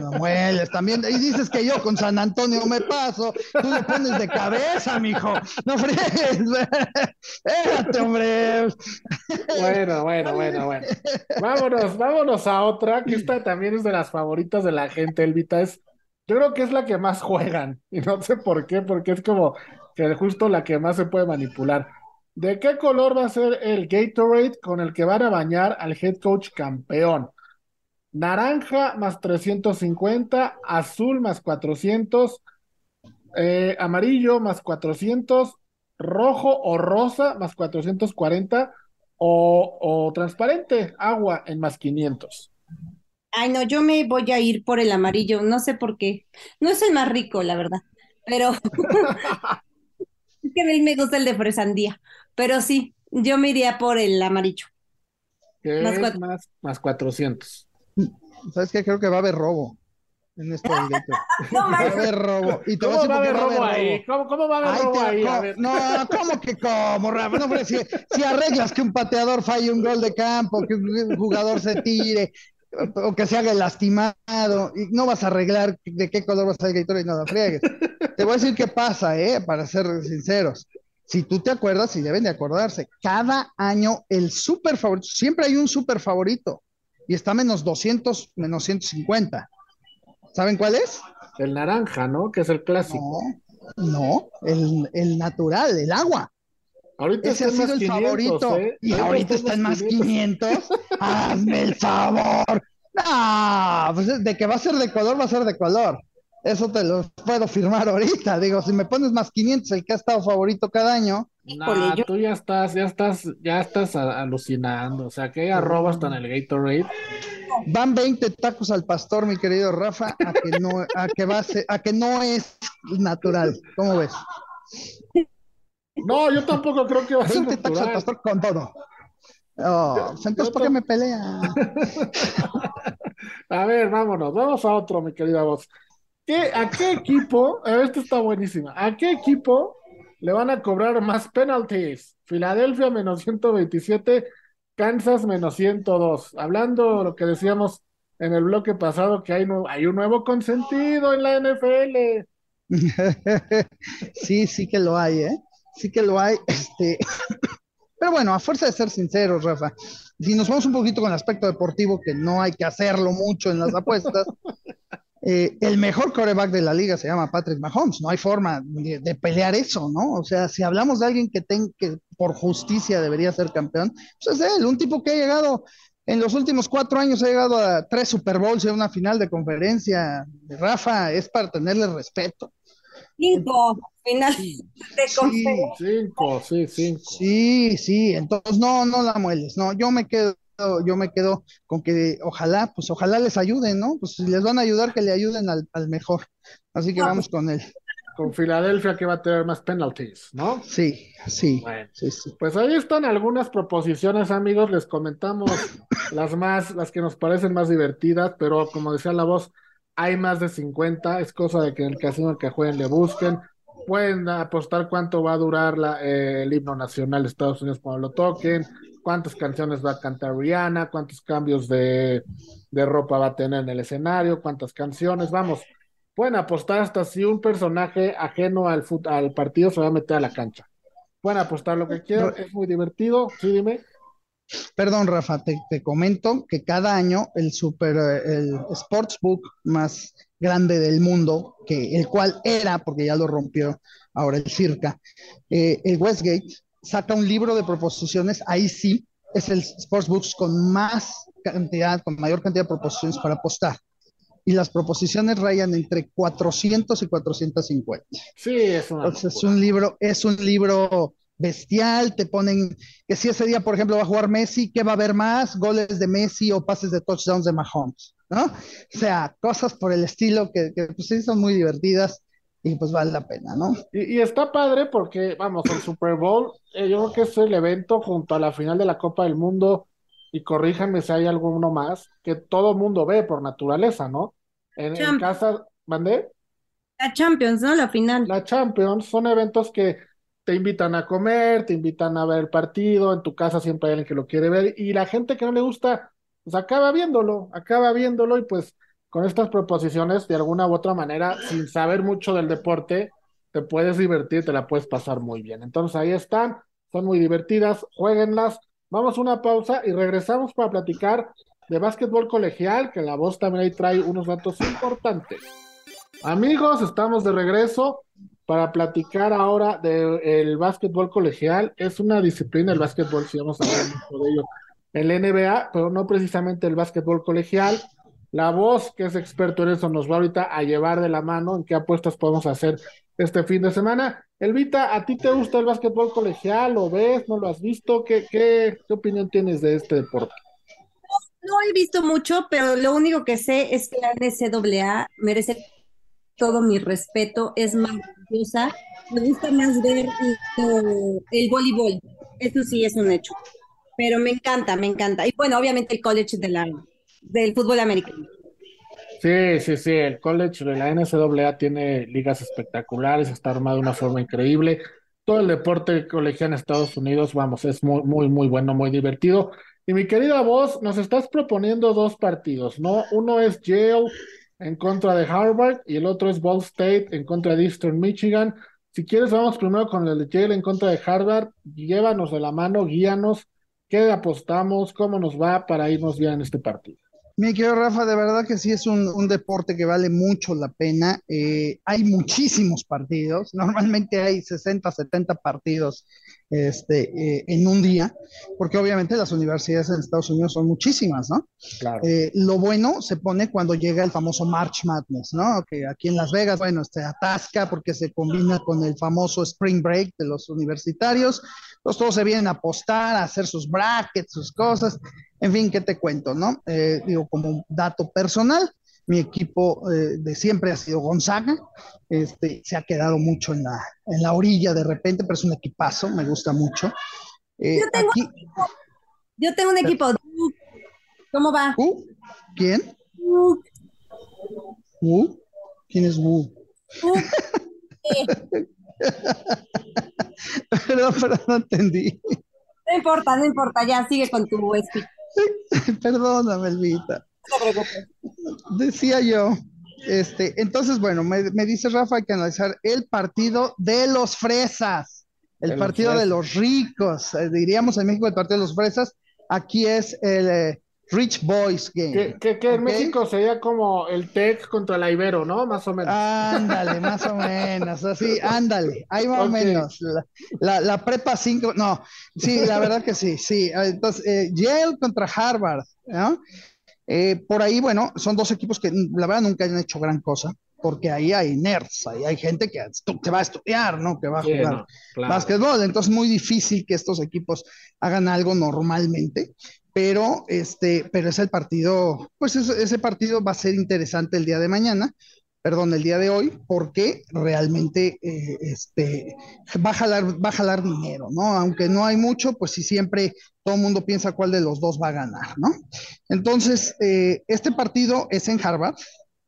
No mueles también. Y dices que yo con San Antonio me paso. Tú le pones de cabeza, mijo. No fregues. Espérate, hombre. Bueno, bueno, bueno, bueno. Vámonos, vámonos a otra, que esta también es de las favoritas de la gente, Elvita. Es, yo creo que es la que más juegan. Y no sé por qué, porque es como que justo la que más se puede manipular. ¿De qué color va a ser el Gatorade con el que van a bañar al head coach campeón? Naranja más 350, azul más 400, eh, amarillo más 400, rojo o rosa más 440 o, o transparente, agua en más 500. Ay, no, yo me voy a ir por el amarillo, no sé por qué. No es el más rico, la verdad, pero <laughs> <laughs> que a mí me gusta el de fresandía, pero sí, yo me iría por el amarillo. Más cuatro. más, más 400. ¿Sabes qué? Creo que va a haber robo en este <laughs> directo. No Va a haber robo. Y te voy a ¿Cómo va a haber robo ahí? ¿Cómo, cómo va a haber Ay, robo te- ahí? A co- ver. No, ¿cómo que cómo, Rafa? No, hombre, si, si arreglas que un pateador falle un gol de campo, que un jugador se tire, o, que se haga el lastimado, y no vas a arreglar de qué color vas a ser Gatorade, no la friegues. Te voy a decir qué pasa, ¿eh? Para ser sinceros. Si tú te acuerdas, y deben de acordarse, cada año el super favorito, siempre hay un super favorito, y está menos 200, menos 150. ¿Saben cuál es? El naranja, ¿no? Que es el clásico. No, No, el, el natural, el agua. Ahorita Ese ha sido más el 500, favorito. ¿eh? Y ahorita está en más 500. Hazme el favor. No, pues de que va a ser de color, va a ser de color. Eso te lo puedo firmar ahorita. Digo, si me pones más 500, el que ha estado favorito cada año, Nah, tú ya estás, ya estás, ya estás alucinando. O sea, que hay arroba hasta en el Gatorade. van 20 tacos al pastor, mi querido Rafa, a que no, a que va a ser- a que no es natural. ¿Cómo ves? No, yo tampoco creo que va a ser 20 tacos al natural. pastor con todo. Oh, entonces, ¿por qué me pelean? <laughs> A ver, vámonos, vamos a otro, mi querida voz. ¿Qué, ¿A qué equipo? Esta está buenísima. ¿A qué equipo le van a cobrar más penalties? Filadelfia menos 127, Kansas menos 102. Hablando lo que decíamos en el bloque pasado, que hay un nuevo consentido en la NFL. <laughs> Sí, sí que lo hay, ¿eh? Sí que lo hay. <laughs> Este... Pero bueno, a fuerza de ser sinceros, Rafa, si nos vamos un poquito con el aspecto deportivo, que no hay que hacerlo mucho en las apuestas, <laughs> eh, el mejor coreback de la liga se llama Patrick Mahomes. No hay forma de, de pelear eso, ¿no? O sea, si hablamos de alguien que, ten, que por justicia debería ser campeón, pues es él, un tipo que ha llegado en los últimos cuatro años, ha llegado a tres Super Bowls y a una final de conferencia. Rafa, es para tenerle respeto. Cinco, final de Sí, <laughs> conferencia. Cinco, sí, cinco. Sí, sí, entonces no, no la mueles, no, yo me quedo, yo me quedo con que ojalá, pues ojalá les ayuden, ¿no? Pues si les van a ayudar, que le ayuden al, al mejor. Así que No, vamos con él. Con Filadelfia que va a tener más penalties, ¿no? Sí, sí, Bueno. sí, sí. Pues ahí están algunas proposiciones, amigos. Les comentamos las más, las que nos parecen más divertidas, pero como decía la voz, hay más de 50. Es cosa de que en el casino que jueguen le busquen. Pueden apostar cuánto va a durar la- eh, el himno nacional de Estados Unidos cuando lo toquen, cuántas canciones va a cantar Rihanna, cuántos cambios de, de ropa va a tener en el escenario, cuántas canciones. Vamos, pueden apostar hasta si un personaje ajeno al, fut- al partido se va a meter a la cancha. Pueden apostar lo que quieran, es muy divertido. Sí, dime. Perdón, Rafa, te, te comento que cada año el super, eh, el sportsbook más grande del mundo, que el cual era, porque ya lo rompió ahora el Circa, eh, el Westgate, saca un libro de proposiciones, ahí sí, es el sportsbook con más cantidad, con mayor cantidad de proposiciones para apostar. Y las proposiciones rayan entre 400 y 450. Sí, es una Entonces, es un libro, es un libro bestial, te ponen que si ese día, por ejemplo, va a jugar Messi, ¿qué va a haber más? Goles de Messi o pases de touchdowns de Mahomes, ¿no? O sea, cosas por el estilo que, que pues sí son muy divertidas y pues vale la pena, ¿no? Y, y está padre porque, vamos, el Super Bowl, eh, yo creo que es el evento junto a la final de la Copa del Mundo, y corríjanme si hay alguno más, que todo mundo ve por naturaleza, ¿no? En, casa, ¿mandé? La Champions, ¿no? La final. La Champions son eventos que te invitan a comer, te invitan a ver el partido, en tu casa siempre hay alguien que lo quiere ver y la gente que no le gusta, pues acaba viéndolo, acaba viéndolo y pues con estas proposiciones de alguna u otra manera, sin saber mucho del deporte, te puedes divertir, te la puedes pasar muy bien. Entonces ahí están, son muy divertidas, jueguenlas. Vamos a una pausa y regresamos para platicar de básquetbol colegial, que la voz también ahí trae unos datos importantes. Amigos, estamos de regreso para platicar ahora del básquetbol colegial. Es una disciplina el básquetbol, si vamos a hablar mucho de ello, el NBA, pero no precisamente el básquetbol colegial. La voz, que es experto en eso, nos va ahorita a llevar de la mano en qué apuestas podemos hacer este fin de semana. Elvita, ¿a ti te gusta el básquetbol colegial? ¿Lo ves? ¿No lo has visto? ¿Qué, qué, qué opinión tienes de este deporte? No he visto mucho, pero lo único que sé es que la NCAA merece todo mi respeto, es maravillosa. Me gusta más ver el voleibol, eso sí es un hecho. Pero me encanta, me encanta. Y bueno, obviamente el college de la, del fútbol americano. Sí, sí, sí, el college de la NCAA tiene ligas espectaculares, está armado de una forma increíble. Todo el deporte colegial en Estados Unidos, vamos, es muy, muy, muy bueno, muy divertido. Y mi querida voz, nos estás proponiendo dos partidos, ¿no? Uno es Yale en contra de Harvard y el otro es Ball State en contra de Eastern Michigan. Si quieres, vamos primero con el de Yale en contra de Harvard. Llévanos de la mano, guíanos, qué apostamos, cómo nos va para irnos bien en este partido. Mi querido Rafa, de verdad que sí es un, un deporte que vale mucho la pena. Eh, hay muchísimos partidos, <laughs> normalmente hay 60, 70 partidos este, eh, en un día, porque obviamente las universidades en Estados Unidos son muchísimas, ¿no? Claro. Eh, lo bueno se pone cuando llega el famoso March Madness, ¿no? Que aquí en Las Vegas, bueno, se atasca porque se combina con el famoso Spring Break de los universitarios. Entonces todos se vienen a apostar, a hacer sus brackets, sus cosas. En fin, ¿qué te cuento, no? Eh, digo, como dato personal, mi equipo eh, de siempre ha sido Gonzaga. Este, se ha quedado mucho en la, en la orilla de repente, pero es un equipazo, me gusta mucho. Eh, Yo tengo- aquí, Yo tengo un equipo. ¿Cómo va? ¿Uh? ¿Quién? ¿Wu? ¿Quién es Wu? <laughs> Perdón, pero no entendí. No importa, no importa, ya sigue con tu speech. <laughs> Perdóname, Elvita. No te preocupes. Decía yo, este, entonces, bueno, me, me dice Rafa, hay que analizar el partido de los fresas, el De los partido de los ricos, eh, diríamos en México el partido de los fresas, aquí es el eh, Rich Boys Game. Que, que, que en. México sería como el TEC contra la Ibero, ¿no? Más o menos. Ándale, más o menos, así, ándale, ahí más o menos. La, la- la prepa 5, no, sí, la verdad que sí, sí. Entonces, eh, Yale contra Harvard, ¿no? Eh, por ahí, bueno, son dos equipos que mm, la verdad nunca han hecho gran cosa, porque ahí hay nerds, ahí hay gente que, va a estudiar, ¿no? Que va a Sí, jugar no, claro. básquetbol, entonces es muy difícil que estos equipos hagan algo normalmente, pero este, pero es el partido, pues ese, partido va a ser interesante el día de mañana, perdón, el día de hoy, porque realmente eh, este, va a jalar, va a jalar dinero, ¿no? Aunque no hay mucho, pues sí siempre todo el mundo piensa cuál de los dos va a ganar, ¿no? Entonces, eh, este partido es en Harvard,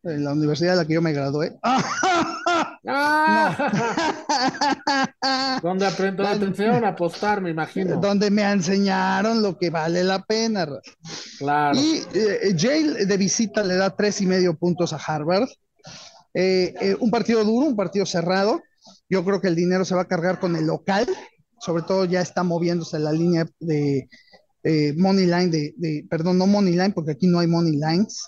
en la universidad de la que yo me gradué. <laughs> ¡Ah! <laughs> Donde aprend- donde enseñaron a apostar, me imagino. donde me enseñaron lo que vale la pena. Claro. Y eh, Yale de visita le da tres y medio puntos a Harvard. Eh, eh, un partido duro, un partido cerrado. Yo creo que el dinero se va a cargar con el local. Sobre todo ya está moviéndose la línea de eh, money line, de, de- perdón, no money line, porque aquí no hay money lines,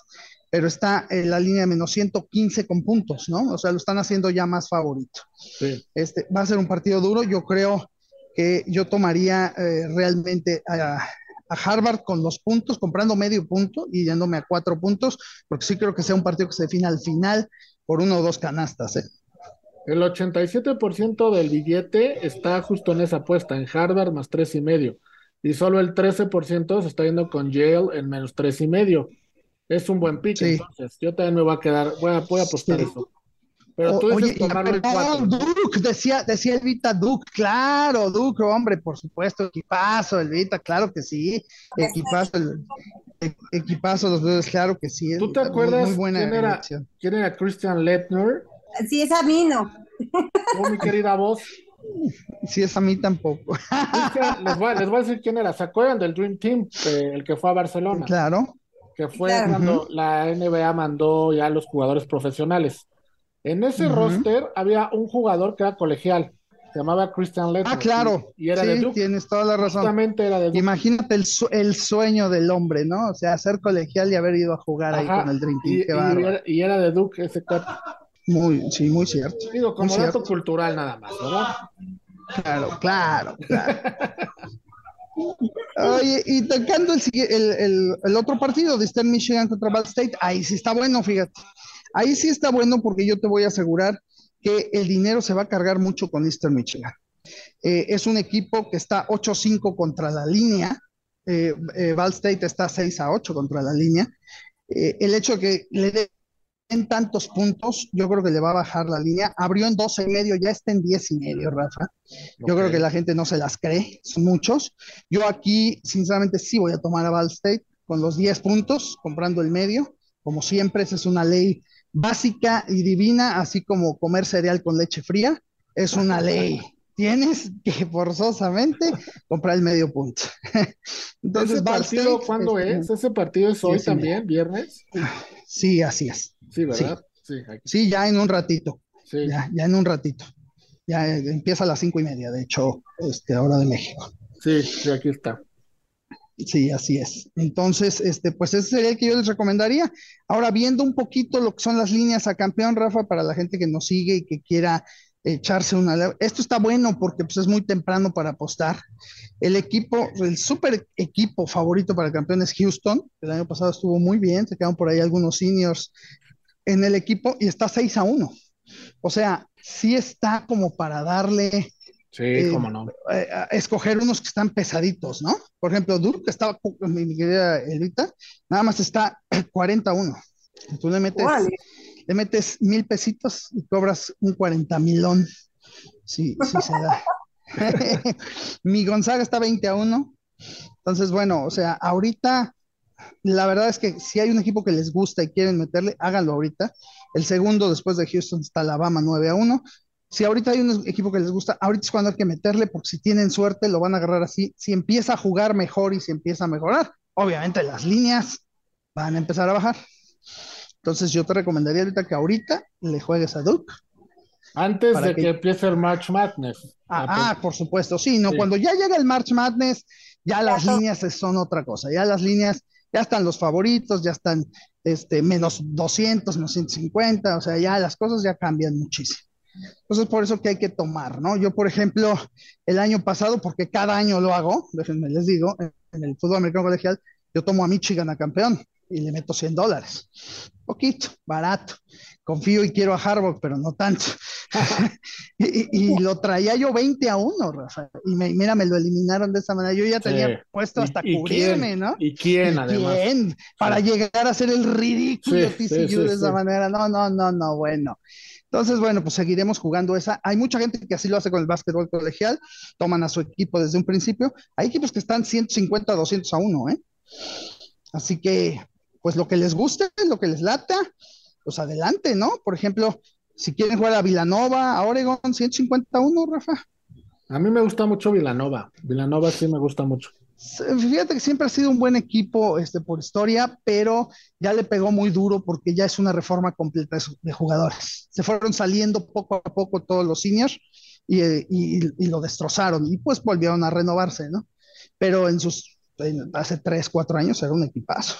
pero está en la línea de menos 115 con puntos, ¿no? O sea, lo están haciendo ya más favorito. Sí. Este, va a ser un partido duro. Yo creo que yo tomaría eh, realmente a, a Harvard con los puntos, comprando medio punto y yéndome a cuatro puntos, porque sí creo que sea un partido que se define al final por uno o dos canastas. ¿eh? El 87% del billete está justo en esa apuesta, en Harvard más tres y medio. Y solo el 13% se está yendo con Yale en menos tres y medio. Es un buen pick, Sí. entonces. Yo también me voy a quedar, voy a, voy a apostar Sí. eso. Pero tú dices oye, tomarlo en perdón, cuatro. Duke, decía, decía Elvita Duke, claro, Duke, hombre, por supuesto, equipazo, Elvita, claro que sí, equipazo, el- equipazo los dos, claro que sí. ¿Tú te muy- acuerdas Muy buena quién era, quién era Christian Lettner? Sí, es a mí no. Oh, mi querida voz. Sí, es a mí tampoco. Les, voy, a- les voy a decir quién era. ¿Se acuerdan del Dream Team? Eh, el que fue a Barcelona. Claro, que fue Claro. cuando la NBA mandó ya a los jugadores profesionales. En ese roster había un jugador que era colegial, se llamaba Christian Lettner. ah, claro, Y, y era de Duke. tienes toda la razón. Justamente era de Duke. Imagínate el, su- el sueño del hombre, ¿no? O sea, ser colegial y haber ido a jugar ahí con el Dream Team, y, qué y era, y era de Duke ese cuate. Muy, sí, muy cierto. Digo, como dato cierto. cultural nada más, ¿verdad? Claro, claro, claro. <laughs> Oye, y tocando el, el, el- otro partido de Eastern Michigan contra Ball State, ahí sí está bueno, fíjate. Ahí sí está bueno porque yo te voy a asegurar que el dinero se va a cargar mucho con Eastern Michigan. Eh, es un equipo que está 8-5 contra la línea. Eh, eh, Ball State está 6 a 8 contra la línea. El hecho de que le den tantos puntos, yo creo que le va a bajar la línea. Abrió en 12 y medio, ya está en 10 y medio, Rafa. Yo creo que la gente no se las cree, son muchos. Yo aquí, sinceramente, sí voy a tomar a Ball State con los 10 puntos, comprando el medio. Como siempre, esa es una ley básica y divina, así como comer cereal con leche fría, es una <laughs> ley. Tienes que forzosamente comprar el medio punto. <laughs> Entonces, ¿Ese Ball partido State, cuándo este, es? ¿Ese partido es hoy también, viernes? Sí, así es. Sí, ¿verdad? Sí, Sí, ya en un ratito. sí. Ya, ya en un ratito. Ya eh, empieza a las cinco y media, de hecho, este, hora de México. Sí, sí, aquí está. Sí, así es. Entonces, este, pues ese sería el que yo les recomendaría. Ahora, viendo un poquito lo que son las líneas a campeón, Rafa, para la gente que nos sigue y que quiera echarse una... Esto está bueno porque pues, es muy temprano para apostar. El equipo, el super equipo favorito para el campeón es Houston. El año pasado estuvo muy bien, se quedaron por ahí algunos seniors en el equipo y está 6 a 1. O sea, sí está como para darle Sí, eh, cómo no. Eh, escoger unos que están pesaditos, ¿no? Por ejemplo, Duke, que estaba mi, mi querida Elita, nada más está <clears throat> 41. Tú le metes, le metes mil pesitos y cobras un 40 milón. Sí, sí se da. <laughs> mi Gonzaga está 20 a 1. Entonces, bueno, o sea, ahorita la verdad es que si hay un equipo que les gusta y quieren meterle, háganlo ahorita. El segundo después de Houston está Alabama 9 a 1 si ahorita hay un equipo que les gusta, ahorita es cuando hay que meterle, porque si tienen suerte lo van a agarrar así. Si empieza a jugar mejor y si empieza a mejorar, obviamente las líneas van a empezar a bajar. Entonces yo te recomendaría ahorita que ahorita le juegues a Duke. Antes de que... empiece el March Madness. Ah, ah por supuesto, sí, no, cuando ya llega el March Madness, ya las líneas son otra cosa, ya las líneas, ya están los favoritos, ya están este, menos 200, menos 150, o sea, ya las cosas ya cambian muchísimo. Entonces, por eso que hay que tomar, ¿no? Yo, por ejemplo, el año pasado, porque cada año lo hago, déjenme les digo, en el fútbol americano colegial, yo tomo a Michigan a campeón y le meto 100 dólares. Poquito, barato. Confío y quiero a Harvard, pero no tanto. <laughs> y, lo traía yo 20 a 1, Rafa. Y mira, me lo eliminaron de esa manera. Yo ya tenía puesto hasta cubrirme, ¿no? ¿Y quién, además? ¿Quién? Para llegar a hacer el ridículo TCU de esa manera. No, no, no, no, bueno. Entonces, bueno, pues seguiremos jugando esa. Hay mucha gente que así lo hace con el básquetbol colegial, toman a su equipo desde un principio. Hay equipos que están 150, 200 a 1, ¿eh? Así que, pues lo que les guste, lo que les lata, pues adelante, ¿no? Por ejemplo, si quieren jugar a Villanova, a Oregon, 150 a 1, Rafa. A mí me gusta mucho Villanova. Villanova sí me gusta mucho. Fíjate que siempre ha sido un buen equipo este, por historia, pero ya le pegó muy duro porque ya es una reforma completa de jugadores. Se fueron saliendo poco a poco todos los seniors y, lo destrozaron y pues volvieron a renovarse, ¿no? Pero en sus, hace tres, cuatro años era un equipazo.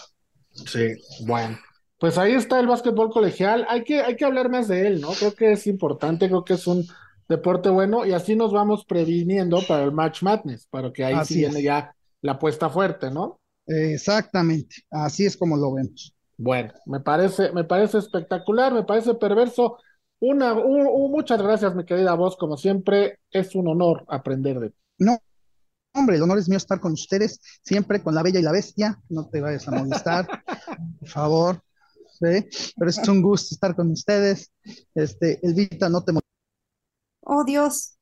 Sí, bueno. Pues ahí está el básquetbol colegial. Hay que, hay que hablar más de él, ¿no? Creo que es importante, creo que es un deporte bueno y así nos vamos previniendo para el Match Madness, para que ahí sí viene ya la apuesta fuerte, ¿no? Exactamente, así es como lo vemos. Bueno, me parece, me parece espectacular, me parece perverso. Una, muchas gracias, mi querida voz, como siempre, es un honor aprender de ti. No, hombre, el honor es mío estar con ustedes, siempre con la bella y la bestia, no te vayas a molestar, <laughs> por favor. ¿sí? Pero es un gusto estar con ustedes. Este, Elvita, no te Oh, Dios.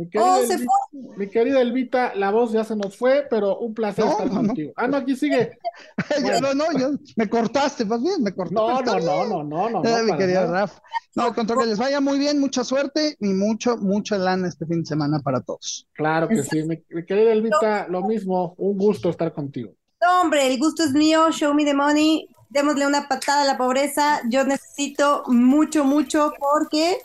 Mi querida, oh, Elvita, mi querida, Elvita, la voz ya se nos fue, pero un placer estar contigo. Ah, no, aquí sigue. <laughs> no, no, yo, me cortaste, más bien, me cortaste. No, no, no, no, no, no, mi querida Rafa. No, contra que les vaya muy bien, mucha suerte y mucho, mucha lana este fin de semana para todos. Claro que sí, mi, querida Elvita, lo mismo, un gusto estar contigo. No, hombre, el gusto es mío, show me the money, démosle una patada a la pobreza, yo necesito mucho, mucho porque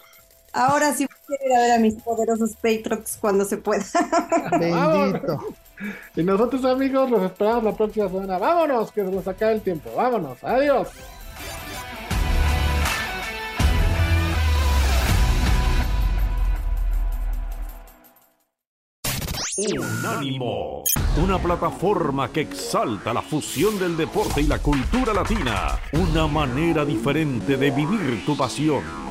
Ahora sí quiero ir a ver a mis poderosos Patriots cuando se pueda. <laughs> Bendito. y nosotros, amigos, los esperamos la próxima semana. Vámonos, que se nos acabe el tiempo. Vámonos. Adiós. Unánimo, una plataforma que exalta la fusión del deporte y la cultura latina, una manera diferente de vivir tu pasión.